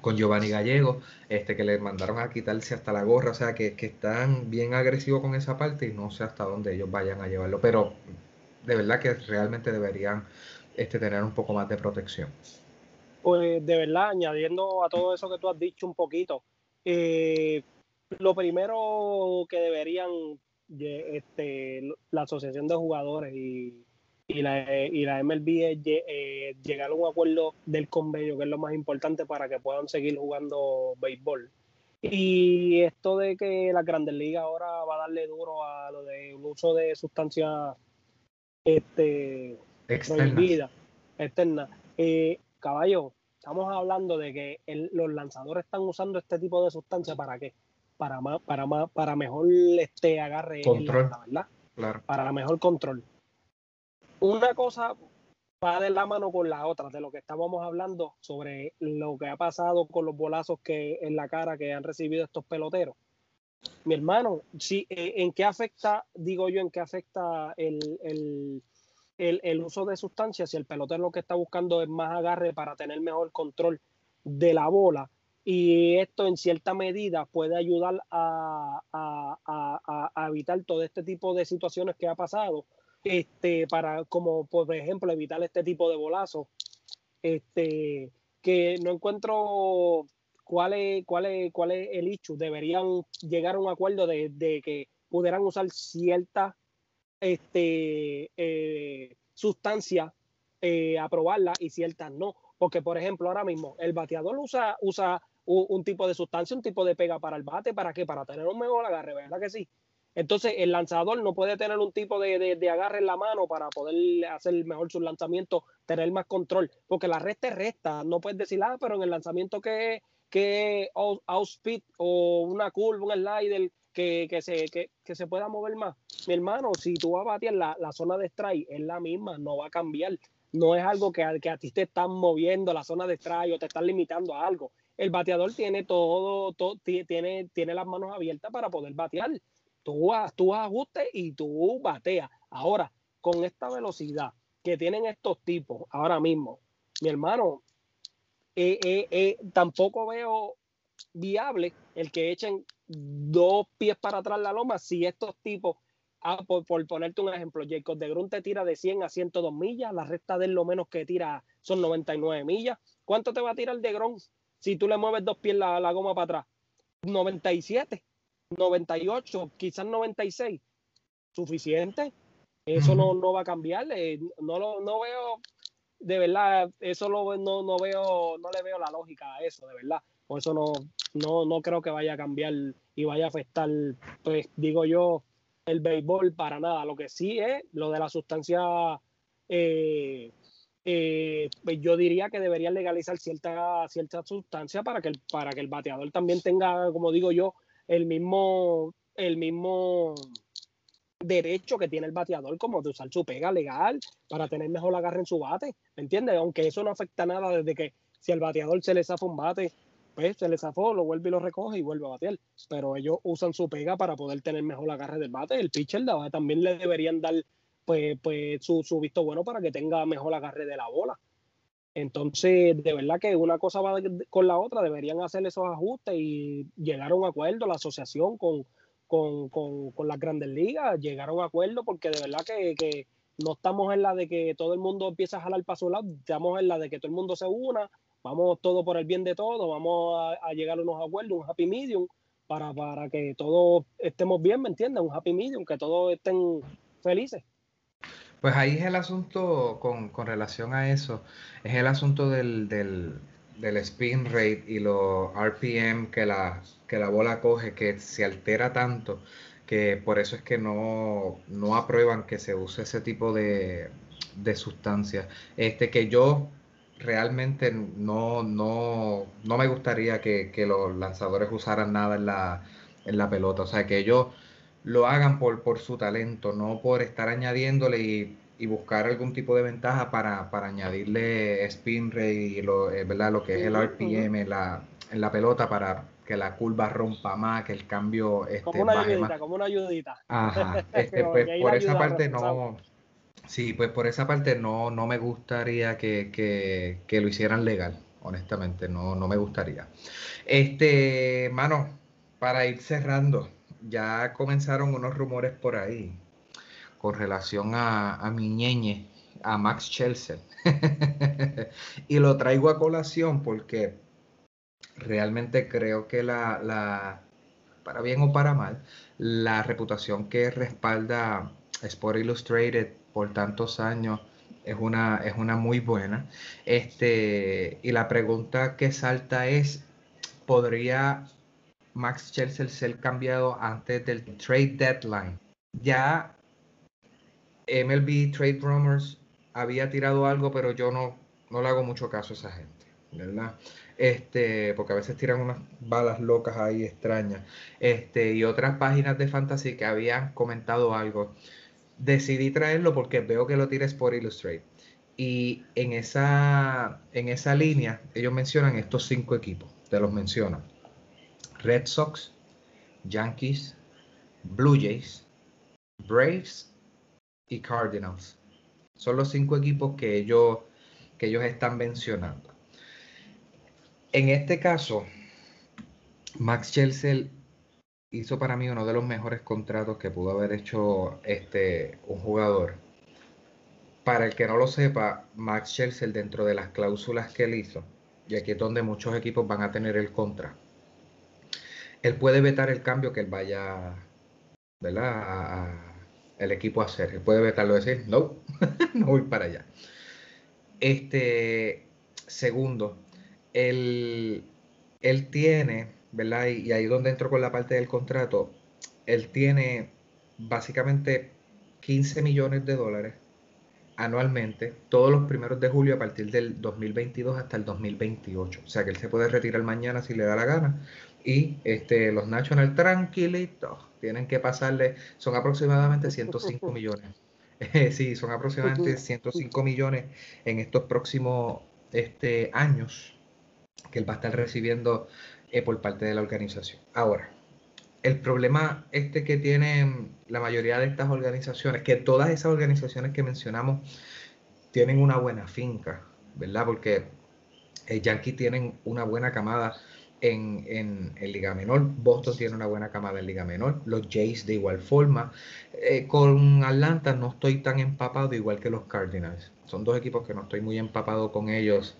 con Giovanni Gallego, este, que le mandaron a quitarse hasta la gorra, o sea que, que están bien agresivos con esa parte y no sé hasta dónde ellos vayan a llevarlo, pero de verdad que realmente deberían este, tener un poco más de protección. Pues de verdad, añadiendo a todo eso que tú has dicho un poquito, eh, lo primero que deberían este, la Asociación de Jugadores y, la, y la MLB es eh, llegar a un acuerdo del convenio, que es lo más importante para que puedan seguir jugando béisbol. Y esto de que la Grandes Ligas ahora va a darle duro a lo del uso de sustancias este, prohibidas, externas. Eh, caballo, estamos hablando de que los lanzadores están usando este tipo de sustancia para qué? Para más, para más, para mejor este agarre control, ¿verdad? Para mejor control. Una cosa va de la mano con la otra, de lo que estábamos hablando sobre lo que ha pasado con los bolazos que en la cara que han recibido estos peloteros. Mi hermano, sí, eh, ¿en qué afecta, digo yo, en qué afecta el el, uso de sustancias, si el pelotero lo que está buscando es más agarre para tener mejor control de la bola, y esto en cierta medida puede ayudar a, evitar todo este tipo de situaciones que ha pasado, este, para como por ejemplo evitar este tipo de bolazos, este, que no encuentro cuál es, cuál es, cuál es el hecho, deberían llegar a un acuerdo de, de que pudieran usar ciertas este, eh, sustancias, eh, aprobarla y ciertas no. Porque, por ejemplo, ahora mismo el bateador usa, usa un, tipo de sustancia, un tipo de pega para el bate, ¿para qué? Para tener un mejor agarre, ¿verdad que sí? Entonces, el lanzador no puede tener un tipo de, de, agarre en la mano para poder hacer mejor su lanzamiento, tener más control, porque la resta es resta. No puedes decir, ah, pero en el lanzamiento que, que outspeed o una curva, un slider, que, que, se, que, que, se pueda mover más. Mi hermano, si tú vas a batear la, la, zona de strike, es la misma, no va a cambiar. No es algo que, que a ti te están moviendo la zona de strike o te están limitando a algo. El bateador tiene todo, todo tiene, tiene las manos abiertas para poder batear. Tú, tú ajustes y tú bateas. Ahora, con esta velocidad que tienen estos tipos ahora mismo, mi hermano, eh, eh, eh, tampoco veo viable el que echen dos pies para atrás la loma si estos tipos, ah, por, ponerte un ejemplo, Jacob de Grun te tira de 100 a 102 millas, la recta de él lo menos que tira son 99 millas. ¿Cuánto te va a tirar de Gron si tú le mueves dos pies la goma para atrás? 97, 98, quizás 96. ¿Suficiente? Eso no, no va a cambiar. Eh, no, lo, no veo, de verdad, eso lo, no, no veo, no le veo la lógica a eso, de verdad. Por eso no, no, no creo que vaya a cambiar y vaya a afectar, pues digo yo, el béisbol para nada. Lo que sí es lo de la sustancia, eh, eh, pues yo diría que deberían legalizar cierta, cierta sustancia para que, el, para que el bateador también tenga, como digo yo, el mismo, el mismo derecho que tiene el bateador como de usar su pega legal para tener mejor agarre en su bate, ¿me entiendes? Aunque eso no afecta nada desde que si al bateador se le zafa un bate, pues se le zafó, lo vuelve y lo recoge y vuelve a batear. Pero ellos usan su pega para poder tener mejor agarre del bate. El pitcher también le deberían dar pues, pues su, su visto bueno para que tenga mejor agarre de la bola. Entonces, de verdad que una cosa va con la otra, deberían hacer esos ajustes y llegar a un acuerdo, la asociación con, con, con, con las grandes ligas, llegar a un acuerdo porque de verdad que, que, no estamos en la de que todo el mundo empieza a jalar para su lado, estamos en la de que todo el mundo se una, vamos todo por el bien de todos, vamos a, llegar a unos acuerdos, un happy medium, para, para que todos estemos bien, ¿me entiendes? Un happy medium, que todos estén felices. Pues ahí es el asunto con, con relación a eso, es el asunto del, del, del, spin rate y los RPM que la, que la bola coge, que se altera tanto, que por eso es que no, no aprueban que se use ese tipo de, de sustancias. Este, que yo realmente no, no, no me gustaría que, los lanzadores usaran nada en la, en la pelota. O sea, que ellos lo hagan por, por su talento, no por estar añadiéndole y, buscar algún tipo de ventaja para, para añadirle spin rate y lo, eh, ¿verdad? lo que es el RPM en la, en la pelota para que la curva rompa más, que el cambio este, como una ayudita, como una ayudita. Ajá, este, pues, por esa parte no, Sí, pues por esa parte no, no me gustaría que, lo hicieran legal, honestamente, no, no me gustaría. Este, mano, para ir cerrando, ya comenzaron unos rumores por ahí con relación a, mi ñeñe, a Max Chelsea. y lo traigo a colación porque realmente creo que la, la, para bien o para mal, la reputación que respalda Sport Illustrated por tantos años es una, es una muy buena. Este, y la pregunta que salta es, ¿podría Max Chelsea ser cambiado antes del trade deadline? Ya MLB Trade Rumors había tirado algo, pero yo no, no le hago mucho caso a esa gente, ¿verdad? Este, porque a veces tiran unas balas locas ahí extrañas. Este, y otras páginas de fantasy que habían comentado algo decidí traerlo porque veo que lo tires por Illustrate. Y en esa, en esa línea, ellos mencionan estos cinco equipos. Te los mencionan. Red Sox, Yankees, Blue Jays, Braves y Cardinals. Son los cinco equipos que ellos, que ellos están mencionando. En este caso, Max Chelsea hizo para mí uno de los mejores contratos que pudo haber hecho este, un jugador. Para el que no lo sepa, Max Scherzer dentro de las cláusulas que él hizo, y aquí es donde muchos equipos van a tener el contra, él puede vetar el cambio que él vaya, ¿verdad? el equipo a hacer. Él puede vetarlo y decir, no, no voy para allá. Este, segundo, él, él tiene ¿verdad? Y, ahí donde entro con la parte del contrato, él tiene básicamente 15 millones de dólares anualmente, todos los primeros de julio a partir del 2022 hasta el 2028. O sea que él se puede retirar mañana si le da la gana. Y este, los National tranquilitos tienen que pasarle, son aproximadamente 105 millones. sí, son aproximadamente 105 millones en estos próximos este, años que él va a estar recibiendo eh, por parte de la organización. Ahora, el problema este que tienen la mayoría de estas organizaciones, que todas esas organizaciones que mencionamos tienen una buena finca, ¿verdad? Porque el eh, Yankee tienen una buena camada en, en, Liga Menor, Boston tiene una buena camada en Liga Menor, los Jays de igual forma. Eh, con Atlanta no estoy tan empapado igual que los Cardinals. Son dos equipos que no estoy muy empapado con ellos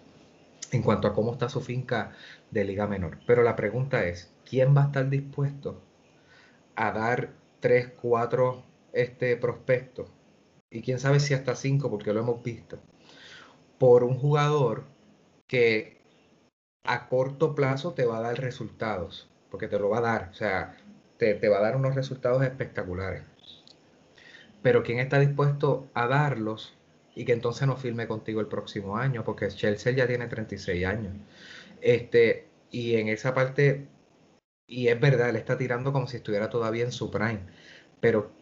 en cuanto a cómo está su finca de liga menor. Pero la pregunta es, ¿quién va a estar dispuesto a dar 3, 4 este, prospectos? Y quién sabe si hasta 5, porque lo hemos visto, por un jugador que a corto plazo te va a dar resultados, porque te lo va a dar, o sea, te, te va a dar unos resultados espectaculares. pero ¿quién está dispuesto a darlos y que entonces no firme contigo el próximo año? Porque Chelsea ya tiene 36 años. Este, y en esa parte, y es verdad, él está tirando como si estuviera todavía en su prime, pero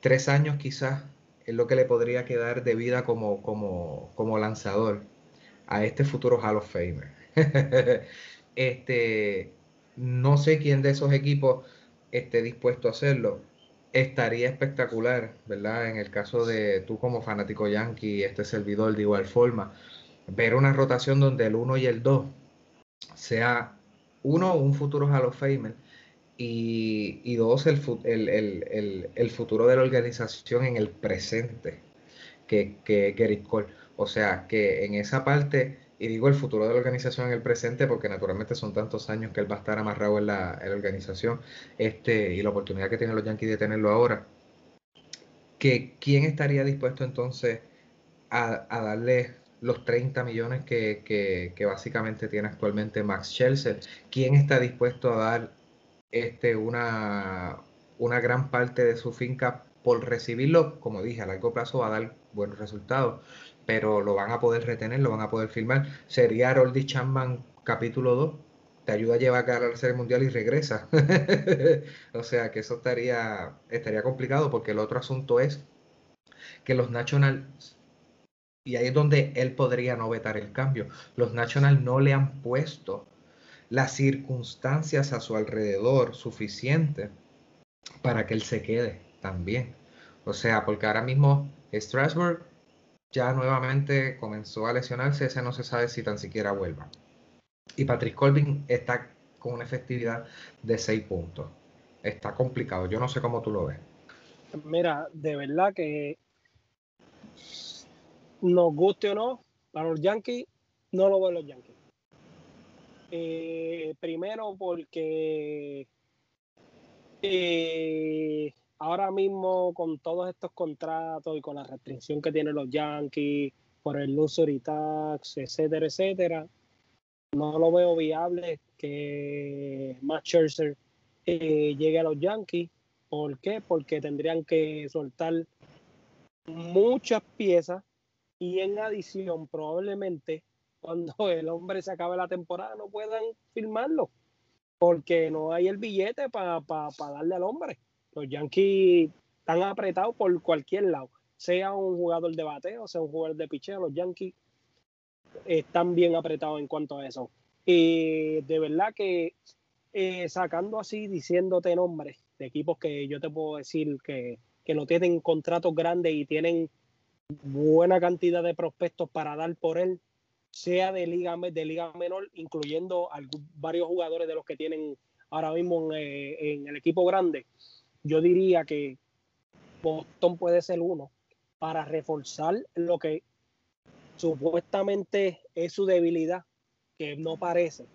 tres años quizás es lo que le podría quedar de vida como, como, como lanzador a este futuro Hall of Famer. este, no sé quién de esos equipos esté dispuesto a hacerlo. Estaría espectacular, ¿verdad? En el caso de tú como fanático yankee, este servidor de igual forma, ver una rotación donde el 1 y el 2 sea uno, un futuro Hall of Famer y, dos, el, el, futuro de la organización en el presente, que, que Gary Cole. O sea, que en esa parte, y digo el futuro de la organización en el presente, porque naturalmente son tantos años que él va a estar amarrado en la, organización, este, y la oportunidad que tienen los Yankees de tenerlo ahora, que quién estaría dispuesto entonces a, darle los 30 millones que, básicamente tiene actualmente Max Scherzer, quién está dispuesto a dar este, una, una gran parte de su finca por recibirlo, como dije, a largo plazo va a dar buenos resultados, pero lo van a poder retener, lo van a poder filmar. Sería Roldy Chapman capítulo 2, te ayuda a llevar a la serie mundial y regresa. o sea que eso estaría, estaría complicado porque el otro asunto es que los Nationals, y ahí es donde él podría no vetar el cambio, los Nationals no le han puesto las circunstancias a su alrededor suficiente para que él se quede también. O sea, porque ahora mismo Strasbourg ya nuevamente comenzó a lesionarse, ese no se sabe si tan siquiera vuelva. Y Patrick Colvin está con una efectividad de 6 puntos. Está complicado, yo no sé cómo tú lo ves. Mira, de verdad que nos guste o no, para los Yankees, no lo ven los Yankees. Eh, primero porque eh, ahora mismo con todos estos contratos y con la restricción que tienen los Yankees por el luxury tax, etcétera, etcétera, no lo veo viable que Matt Scherzer eh, llegue a los Yankees. ¿Por qué? Porque tendrían que soltar muchas piezas y en adición probablemente cuando el hombre se acabe la temporada no puedan firmarlo, porque no hay el billete para darle al hombre. Los Yankees están apretados por cualquier lado, sea un jugador de bateo, sea un jugador de picheo, los Yankees están bien apretados en cuanto a eso. Y de verdad que eh, sacando así, diciéndote nombres de equipos que yo te puedo decir que, que no tienen contratos grandes y tienen buena cantidad de prospectos para dar por él, sea de liga, de liga menor, incluyendo varios jugadores de los que tienen ahora mismo eh, en, el equipo grande, yo diría que Boston puede ser uno para reforzar lo que supuestamente es su debilidad, que no parece,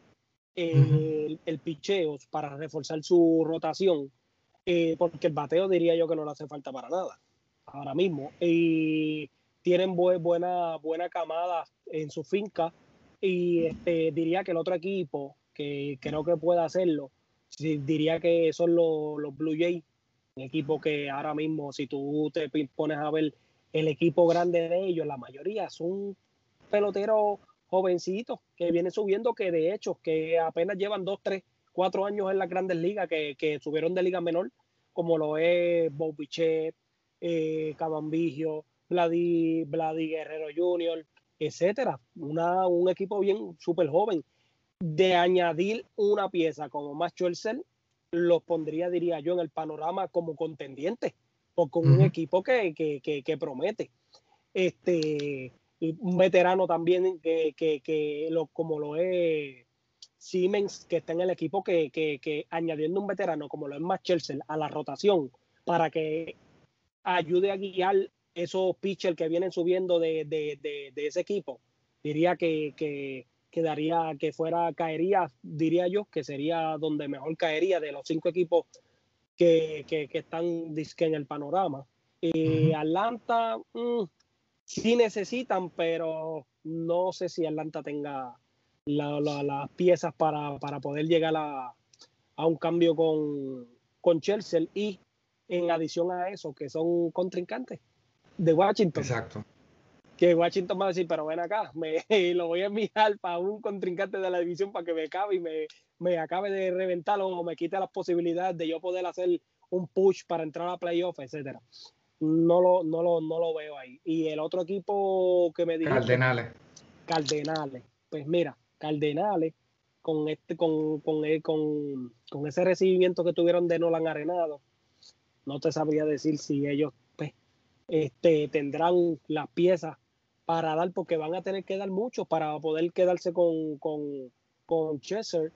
el, picheo para reforzar su rotación, eh, porque el bateo diría yo que no le hace falta para nada ahora mismo. Y tienen buena, buena camada en su finca y este, diría que el otro equipo que creo que puede hacerlo, diría que son los, los Blue Jays, un equipo que ahora mismo si tú te pones a ver el equipo grande de ellos, la mayoría son peloteros jovencitos que vienen subiendo, que de hecho que apenas llevan dos, tres, cuatro años en las grandes ligas, que, que subieron de liga menor, como lo es Bob Bichet, eh, Cabambigio, Vladi, Guerrero Jr., etcétera. Una, un equipo bien súper joven. De añadir una pieza como Macho Scherzer, los pondría, diría yo, en el panorama como contendiente, o con un equipo que, que, promete. Este, un veterano también que, que, lo, como lo es Siemens, que está en el equipo, que, añadiendo un veterano como lo es Max a la rotación para que ayude a guiar esos pitchers que vienen subiendo de, ese equipo, diría que, que, daría, que fuera, caería, diría yo, que sería donde mejor caería de los cinco equipos que, están en el panorama. y Atlanta mm, sí necesitan, pero no sé si Atlanta tenga las piezas para, poder llegar a, un cambio con, con Chelsea y en adición a eso, que son contrincantes de Washington. Exacto. Que Washington va a decir, pero ven acá, me, lo voy a enviar para un contrincante de la división para que me acabe y me, me acabe de reventar o me quite las posibilidades de yo poder hacer un push para entrar a playoff, etcétera. No lo, no, lo, no lo veo ahí. Y el otro equipo que me dijo. Cardenales. Cardenales. Pues mira, Cardenales, con este, con, con, eh, con, con ese recibimiento que tuvieron de Nolan Arenado, no te sabría decir si ellos pues, este, tendrán las piezas para dar, porque van a tener que dar mucho para poder quedarse con, con, con Chester.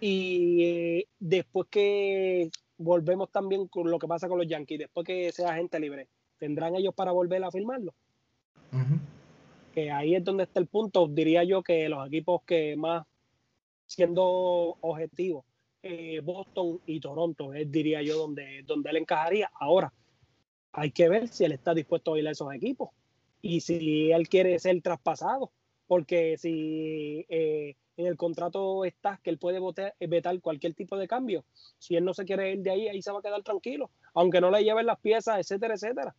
Y eh, después que volvemos también con lo que pasa con los Yankees, después que sea gente libre, ¿tendrán ellos para volver a firmarlo? Que ahí es donde está el punto, diría yo que los equipos que más, siendo objetivos, eh, Boston y Toronto, es, diría yo, donde, donde él encajaría. Ahora, hay que ver si él está dispuesto a ir a esos equipos y si él quiere ser traspasado, porque si eh, en el contrato está que él puede votar, vetar cualquier tipo de cambio, si él no se quiere ir de ahí, ahí se va a quedar tranquilo, aunque no le lleven las piezas, etcétera, etcétera.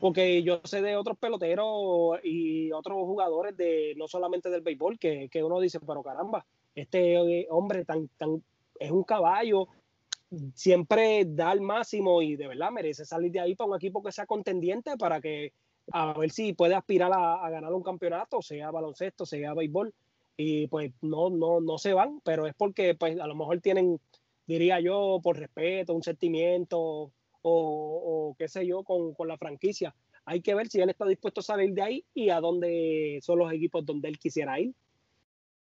Porque yo sé de otros peloteros y otros jugadores de no solamente del béisbol que, que uno dice, pero caramba, este hombre tan, tan, es un caballo, siempre da el máximo y de verdad merece salir de ahí para un equipo que sea contendiente para que a ver si puede aspirar a, ganar un campeonato, sea baloncesto, sea béisbol, y pues no, no, no se van, pero es porque pues a lo mejor tienen, diría yo, por respeto, un sentimiento o, o qué sé yo, con, con la franquicia. Hay que ver si él está dispuesto a salir de ahí y a dónde son los equipos donde él quisiera ir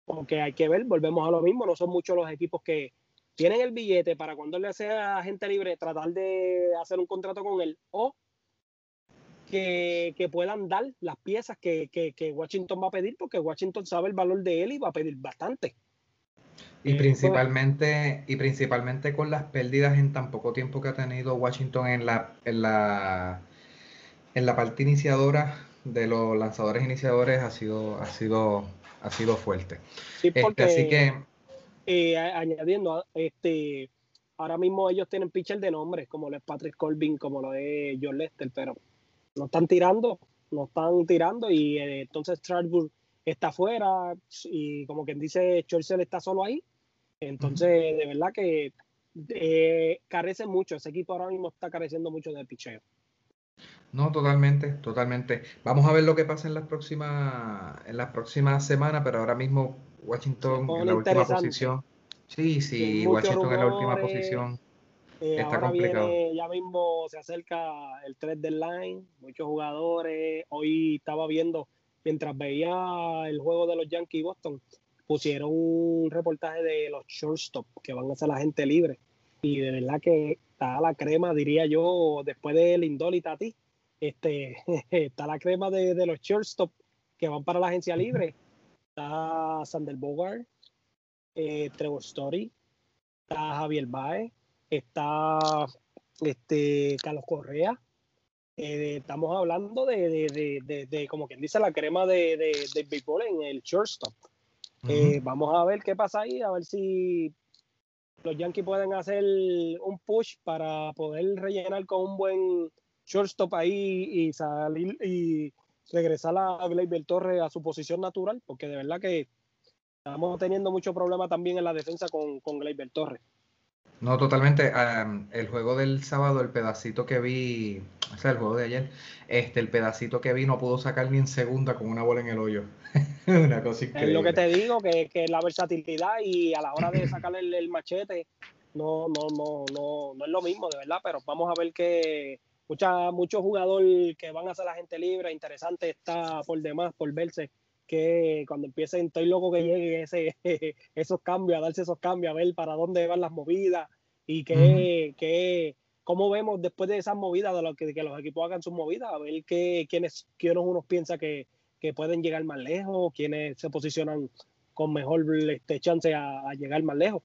porque hay que ver, volvemos a lo mismo, no son muchos los equipos que tienen el billete para cuando le sea gente libre tratar de hacer un contrato con él o que, puedan dar las piezas que, Washington va a pedir, porque Washington sabe el valor de él y va a pedir bastante. Y eh, principalmente, y principalmente con las pérdidas en tan poco tiempo que ha tenido Washington en la, en la, en la parte iniciadora de los lanzadores iniciadores ha sido, ha sido ha sido fuerte. Sí, este, porque, así que... Eh, añadiendo, este, ahora mismo ellos tienen pitcher de nombre, como lo es Patrick Colvin, como lo es John Lester, pero no están tirando, no están tirando y eh, entonces Strasburg está afuera y como quien dice, Churchill está solo ahí. Entonces, de verdad que eh, carece mucho, ese equipo ahora mismo está careciendo mucho de picheo. No, totalmente, totalmente. Vamos a ver lo que pasa en las próximas, en las próximas semanas, pero ahora mismo Washington en la última posición. Sí, sí, Washington en la última posición. Eh, está complicado. ya mismo se acerca el 3 line, muchos jugadores. Hoy estaba viendo, mientras veía el juego de los Yankees Boston, pusieron un reportaje de los shortstop que van a ser la gente libre. Y de verdad que está la crema, diría yo, después de Lindol y Tati este, está la crema de, los shortstop que van para la agencia libre. Está Sander Bogart, eh, Trevor Story, está Javier Baez, está este, Carlos Correa. Eh, estamos hablando de, como quien dice, la crema de, de, béisbol en el shortstop. Eh, vamos a ver qué pasa ahí, a ver si los Yankees pueden hacer un push para poder rellenar con un buen shortstop ahí y salir y regresar a Gleyber Torres a su posición natural, porque de verdad que estamos teniendo mucho problema también en la defensa con, con Gleyber Torres. No, totalmente. el juego del sábado, el pedacito que vi, o sea, el juego de ayer, este, el pedacito que vi no pudo sacar ni en segunda con una bola en el hoyo. una cosa increíble. Es lo que te digo, que, que la versatilidad y a la hora de sacarle el, el, machete, no, no, no, no, no es lo mismo, de verdad, pero vamos a ver que mucha, muchos jugadores que van a ser la gente libre, interesante está por demás, por verse que cuando empiecen, estoy loco que llegue ese, esos cambios, a darse esos cambios, a ver para dónde van las movidas y que, que cómo vemos después de esas movidas, de lo que, que los equipos hagan sus movidas, a ver qué, quiénes, quiénes uno piensa que, que, pueden llegar más lejos, quiénes se posicionan con mejor este, chance a llegar más lejos.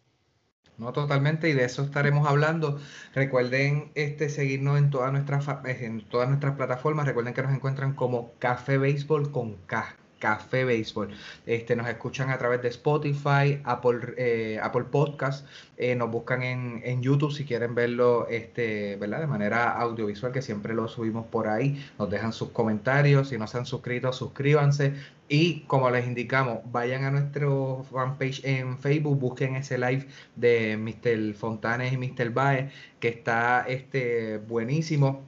No, totalmente, y de eso estaremos hablando. Recuerden este, seguirnos en todas nuestras en todas nuestras plataformas. Recuerden que nos encuentran como Café Béisbol con K. Café Béisbol. Este, nos escuchan a través de Spotify, Apple, eh, Apple Podcast, eh, nos buscan en, en, YouTube si quieren verlo este, ¿verdad? de manera audiovisual, que siempre lo subimos por ahí. Nos dejan sus comentarios, si no se han suscrito, suscríbanse. Y como les indicamos, vayan a nuestro fanpage en Facebook, busquen ese live de Mr. Fontanes y Mr. Baez, que está este, buenísimo.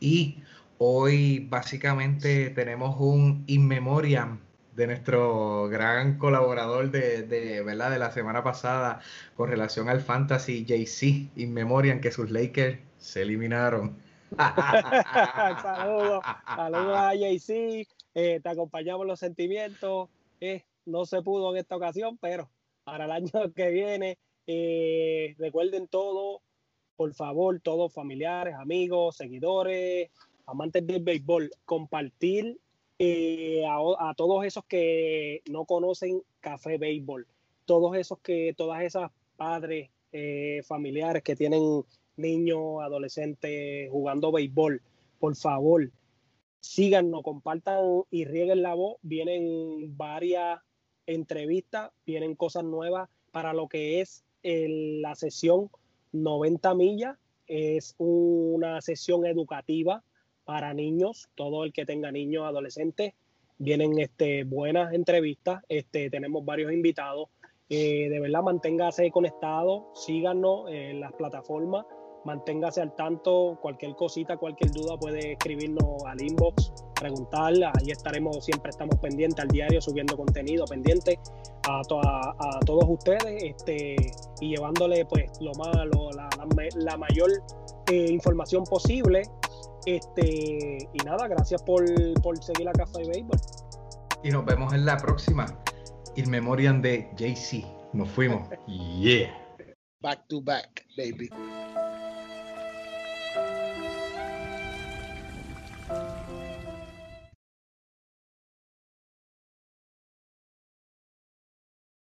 Y Hoy básicamente tenemos un in memoriam de nuestro gran colaborador de, ¿verdad? de la semana pasada con relación al fantasy JC in memoriam que sus Lakers se eliminaron. saludos, saludos a JC, eh, te acompañamos los sentimientos, eh, no se pudo en esta ocasión, pero para el año que viene, eh, recuerden todo, por favor, todos familiares, amigos, seguidores, amantes del béisbol, compartir eh, a, todos esos que no conocen café béisbol, todos esos que, todas esas padres eh, familiares que tienen niños, adolescentes jugando béisbol, por favor, síganos, compartan y rieguen la voz. Vienen varias entrevistas, vienen cosas nuevas para lo que es la sesión 90 millas. Es una sesión educativa para niños, todo el que tenga niños, adolescentes, vienen este, buenas entrevistas, este, tenemos varios invitados. Eh, de verdad, manténgase conectado, síganos en las plataformas, manténgase al tanto, cualquier cosita, cualquier duda puede escribirnos al inbox, preguntar, ahí estaremos, siempre estamos pendientes al diario, subiendo contenido, pendiente a, todos ustedes este, y llevándole pues lo más, la, la, mayor eh, información posible este, y nada, gracias por, por seguir la Café de Béisbol. Y nos vemos en la próxima. In memoriam de JC. Nos fuimos. yeah. Back to back, baby.